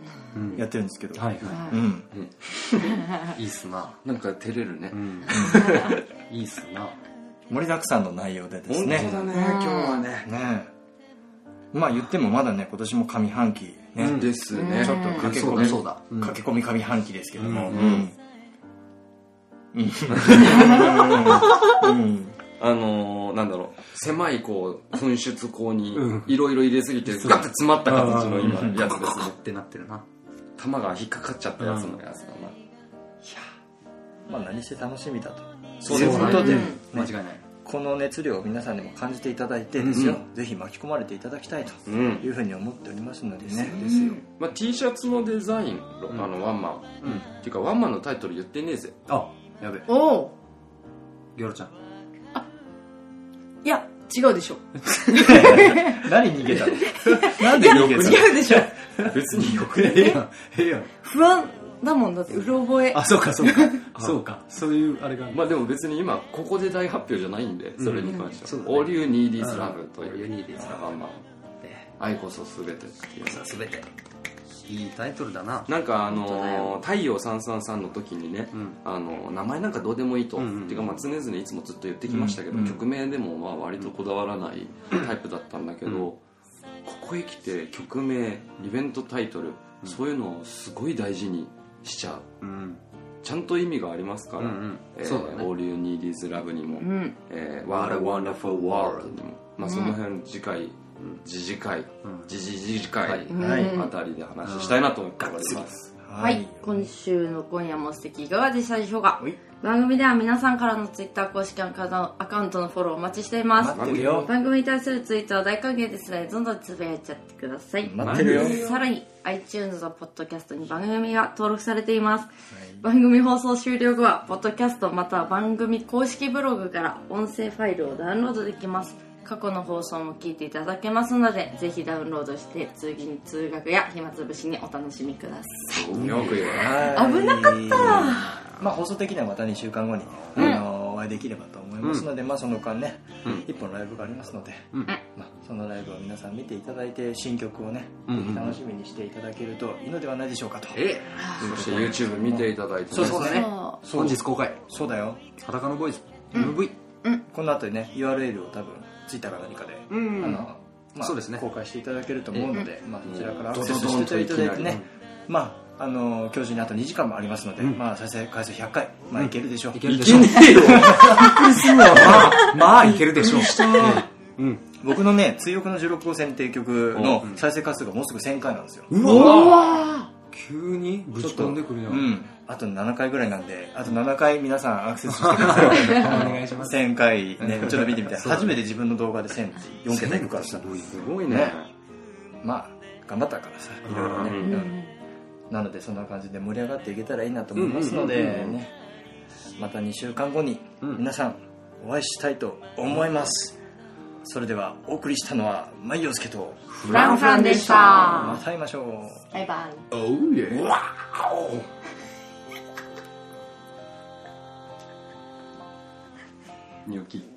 [SPEAKER 1] やってるんですけど、
[SPEAKER 4] はいは
[SPEAKER 1] うん、
[SPEAKER 4] いいいっすな。
[SPEAKER 3] なんか照れるね、
[SPEAKER 4] うん。いいっすな。
[SPEAKER 1] 盛りだくさんの内容でです
[SPEAKER 3] 本
[SPEAKER 1] ね
[SPEAKER 3] 当だね今日はね。
[SPEAKER 1] ね。えまあ言ってもまだね今年も上半期ね、
[SPEAKER 4] うん。
[SPEAKER 3] ですね、
[SPEAKER 1] ちょっと駆け込み。
[SPEAKER 4] そうだ
[SPEAKER 1] 駆け込み上半期ですけども、
[SPEAKER 3] うん。
[SPEAKER 1] うん。うん。うん
[SPEAKER 3] あのー、なんだろう。狭いこう噴出口に
[SPEAKER 4] うん。
[SPEAKER 3] いろいろ入れすぎてガッて詰まった形の今
[SPEAKER 1] うん。
[SPEAKER 3] やつですね。
[SPEAKER 4] ってなってるな。
[SPEAKER 3] 弾が引っかかっちゃったやつのやつだな、
[SPEAKER 1] まあ何せ楽しみだと。
[SPEAKER 4] そう
[SPEAKER 1] いうことで、
[SPEAKER 2] うん。
[SPEAKER 4] 間違いない。
[SPEAKER 1] この熱量を皆さんにも感じていただいてですよ、ぜひ巻き込まれていただきたいと
[SPEAKER 3] うん。
[SPEAKER 1] いうふうに思っておりますのでね、
[SPEAKER 4] ですよ。
[SPEAKER 3] まあ、T シャツのデザイン、
[SPEAKER 4] ん
[SPEAKER 3] あのワンマン、
[SPEAKER 4] うん。
[SPEAKER 3] っていうかワンマンのタイトル言ってねえぜ。
[SPEAKER 4] あやべ。
[SPEAKER 2] おお
[SPEAKER 4] ギョロちゃん
[SPEAKER 2] いや違うでしょ。
[SPEAKER 1] 何逃げたの？なんで逃げたの？
[SPEAKER 2] 違うでしょ。
[SPEAKER 3] 別によくね
[SPEAKER 4] ええやん。ええやん
[SPEAKER 2] 不安だもんだってうろ覚え。
[SPEAKER 4] あそうかそうか。そうか。そういうあれが。
[SPEAKER 3] まあでも別に今ここで大発表じゃないんでそれに関しては「
[SPEAKER 4] うんそうだね。
[SPEAKER 3] All You Need Is Love」という。
[SPEAKER 4] All You Need Is Love
[SPEAKER 3] 愛こそ全てっていう。
[SPEAKER 4] さすべていいタイトルだな。
[SPEAKER 3] なんかあのー太陽333の時にね、
[SPEAKER 4] うん。
[SPEAKER 3] あの名前なんかどうでもいいと、
[SPEAKER 4] うんうん
[SPEAKER 3] っていうかまあ常々いつもずっと言ってきましたけど、
[SPEAKER 1] うん
[SPEAKER 3] 曲名でもまあ割とこだわらないタイプだったんだけど、
[SPEAKER 4] うん。
[SPEAKER 3] ここへ来て曲名イベントタイトル、そういうのをすごい大事にしちゃう。
[SPEAKER 4] うん。
[SPEAKER 3] ちゃんと意味がありますから「
[SPEAKER 4] うね。
[SPEAKER 3] All You Need Is Love」にも「
[SPEAKER 2] うん。
[SPEAKER 3] えー What a Wonderful World」にも、まあ、その辺次回、次次回
[SPEAKER 4] うん。
[SPEAKER 3] 次次次回、
[SPEAKER 4] はい。
[SPEAKER 2] うん
[SPEAKER 3] あたりで話したいなと思っております、
[SPEAKER 2] はい、今週の今夜も素敵いかがでしたでしょうか？
[SPEAKER 1] はい。
[SPEAKER 2] 番組では皆さんからのツイッター公式アカウントのフォローお待ちしています。
[SPEAKER 1] 待ってるよ。
[SPEAKER 2] 番組に対するツイートは大歓迎ですのでどんどんつぶやいちゃってください。
[SPEAKER 1] 待ってるよ。
[SPEAKER 2] さらに iTunes と Podcast に番組が登録されています、番組放送終了後は Podcast または番組公式ブログから音声ファイルをダウンロードできます過去の放送も聞いていただけますのでぜひダウンロードして通勤通学や暇つぶしにお楽しみください。
[SPEAKER 3] よく言うな
[SPEAKER 1] 危
[SPEAKER 2] 危なかった。
[SPEAKER 1] まあ放送的にはまた2週間後にね、あのお会いできればと思いますので、まあその間ね、
[SPEAKER 3] うん。
[SPEAKER 1] 一本ライブがありますので、
[SPEAKER 4] うん。
[SPEAKER 1] まあ、そのライブを皆さん見ていただいて新曲をね、
[SPEAKER 4] うんうん。
[SPEAKER 1] 楽しみにしていただけるといいのではないでしょうかと。
[SPEAKER 3] えそして YouTube 見ていただいて、
[SPEAKER 1] そうそうね
[SPEAKER 2] そ
[SPEAKER 1] そう。
[SPEAKER 4] 本日公開。
[SPEAKER 1] そうだよ。
[SPEAKER 4] 裸のボーイズ MV
[SPEAKER 1] この後ね URL を多分 Twitter か何かで、
[SPEAKER 4] うん
[SPEAKER 1] あのまあ、
[SPEAKER 4] そうですね。
[SPEAKER 1] 公開していただけると思うので、まあ、そちらからアクセスしていただいてねまああの今日中にあと2時間もありますので、
[SPEAKER 4] うん。
[SPEAKER 1] まあ再生回数100回まあいけるでしょう、
[SPEAKER 4] いけるでしょう。
[SPEAKER 3] ねえよ
[SPEAKER 4] まあまあいけるでしょう。うん。
[SPEAKER 1] 僕のね「追憶の16号線」っていう曲の再生回数がもうすぐ1000回なんですよ。
[SPEAKER 4] う
[SPEAKER 2] うわ
[SPEAKER 4] 急にぶち込んでくるよ
[SPEAKER 1] うんあと7回ぐらいなんであと7回皆さんアクセスしてください。
[SPEAKER 4] お願いします。
[SPEAKER 1] 1000回ねちょっと見てみた初めて自分の動画で1000って4桁いくから。さ
[SPEAKER 3] すごいね。
[SPEAKER 1] ね。まあ頑張ったからさいろいろね、なのでそんな感じで盛り上がっていけたらいいなと思いますのでまた2週間後に
[SPEAKER 4] うん。
[SPEAKER 1] 皆さんお会いしたいと思います。それではお送りしたのは舞陽介と
[SPEAKER 2] フランフランでした。
[SPEAKER 1] また会いましょう。
[SPEAKER 2] バイバイ。
[SPEAKER 4] Oh yeah
[SPEAKER 3] ニョキ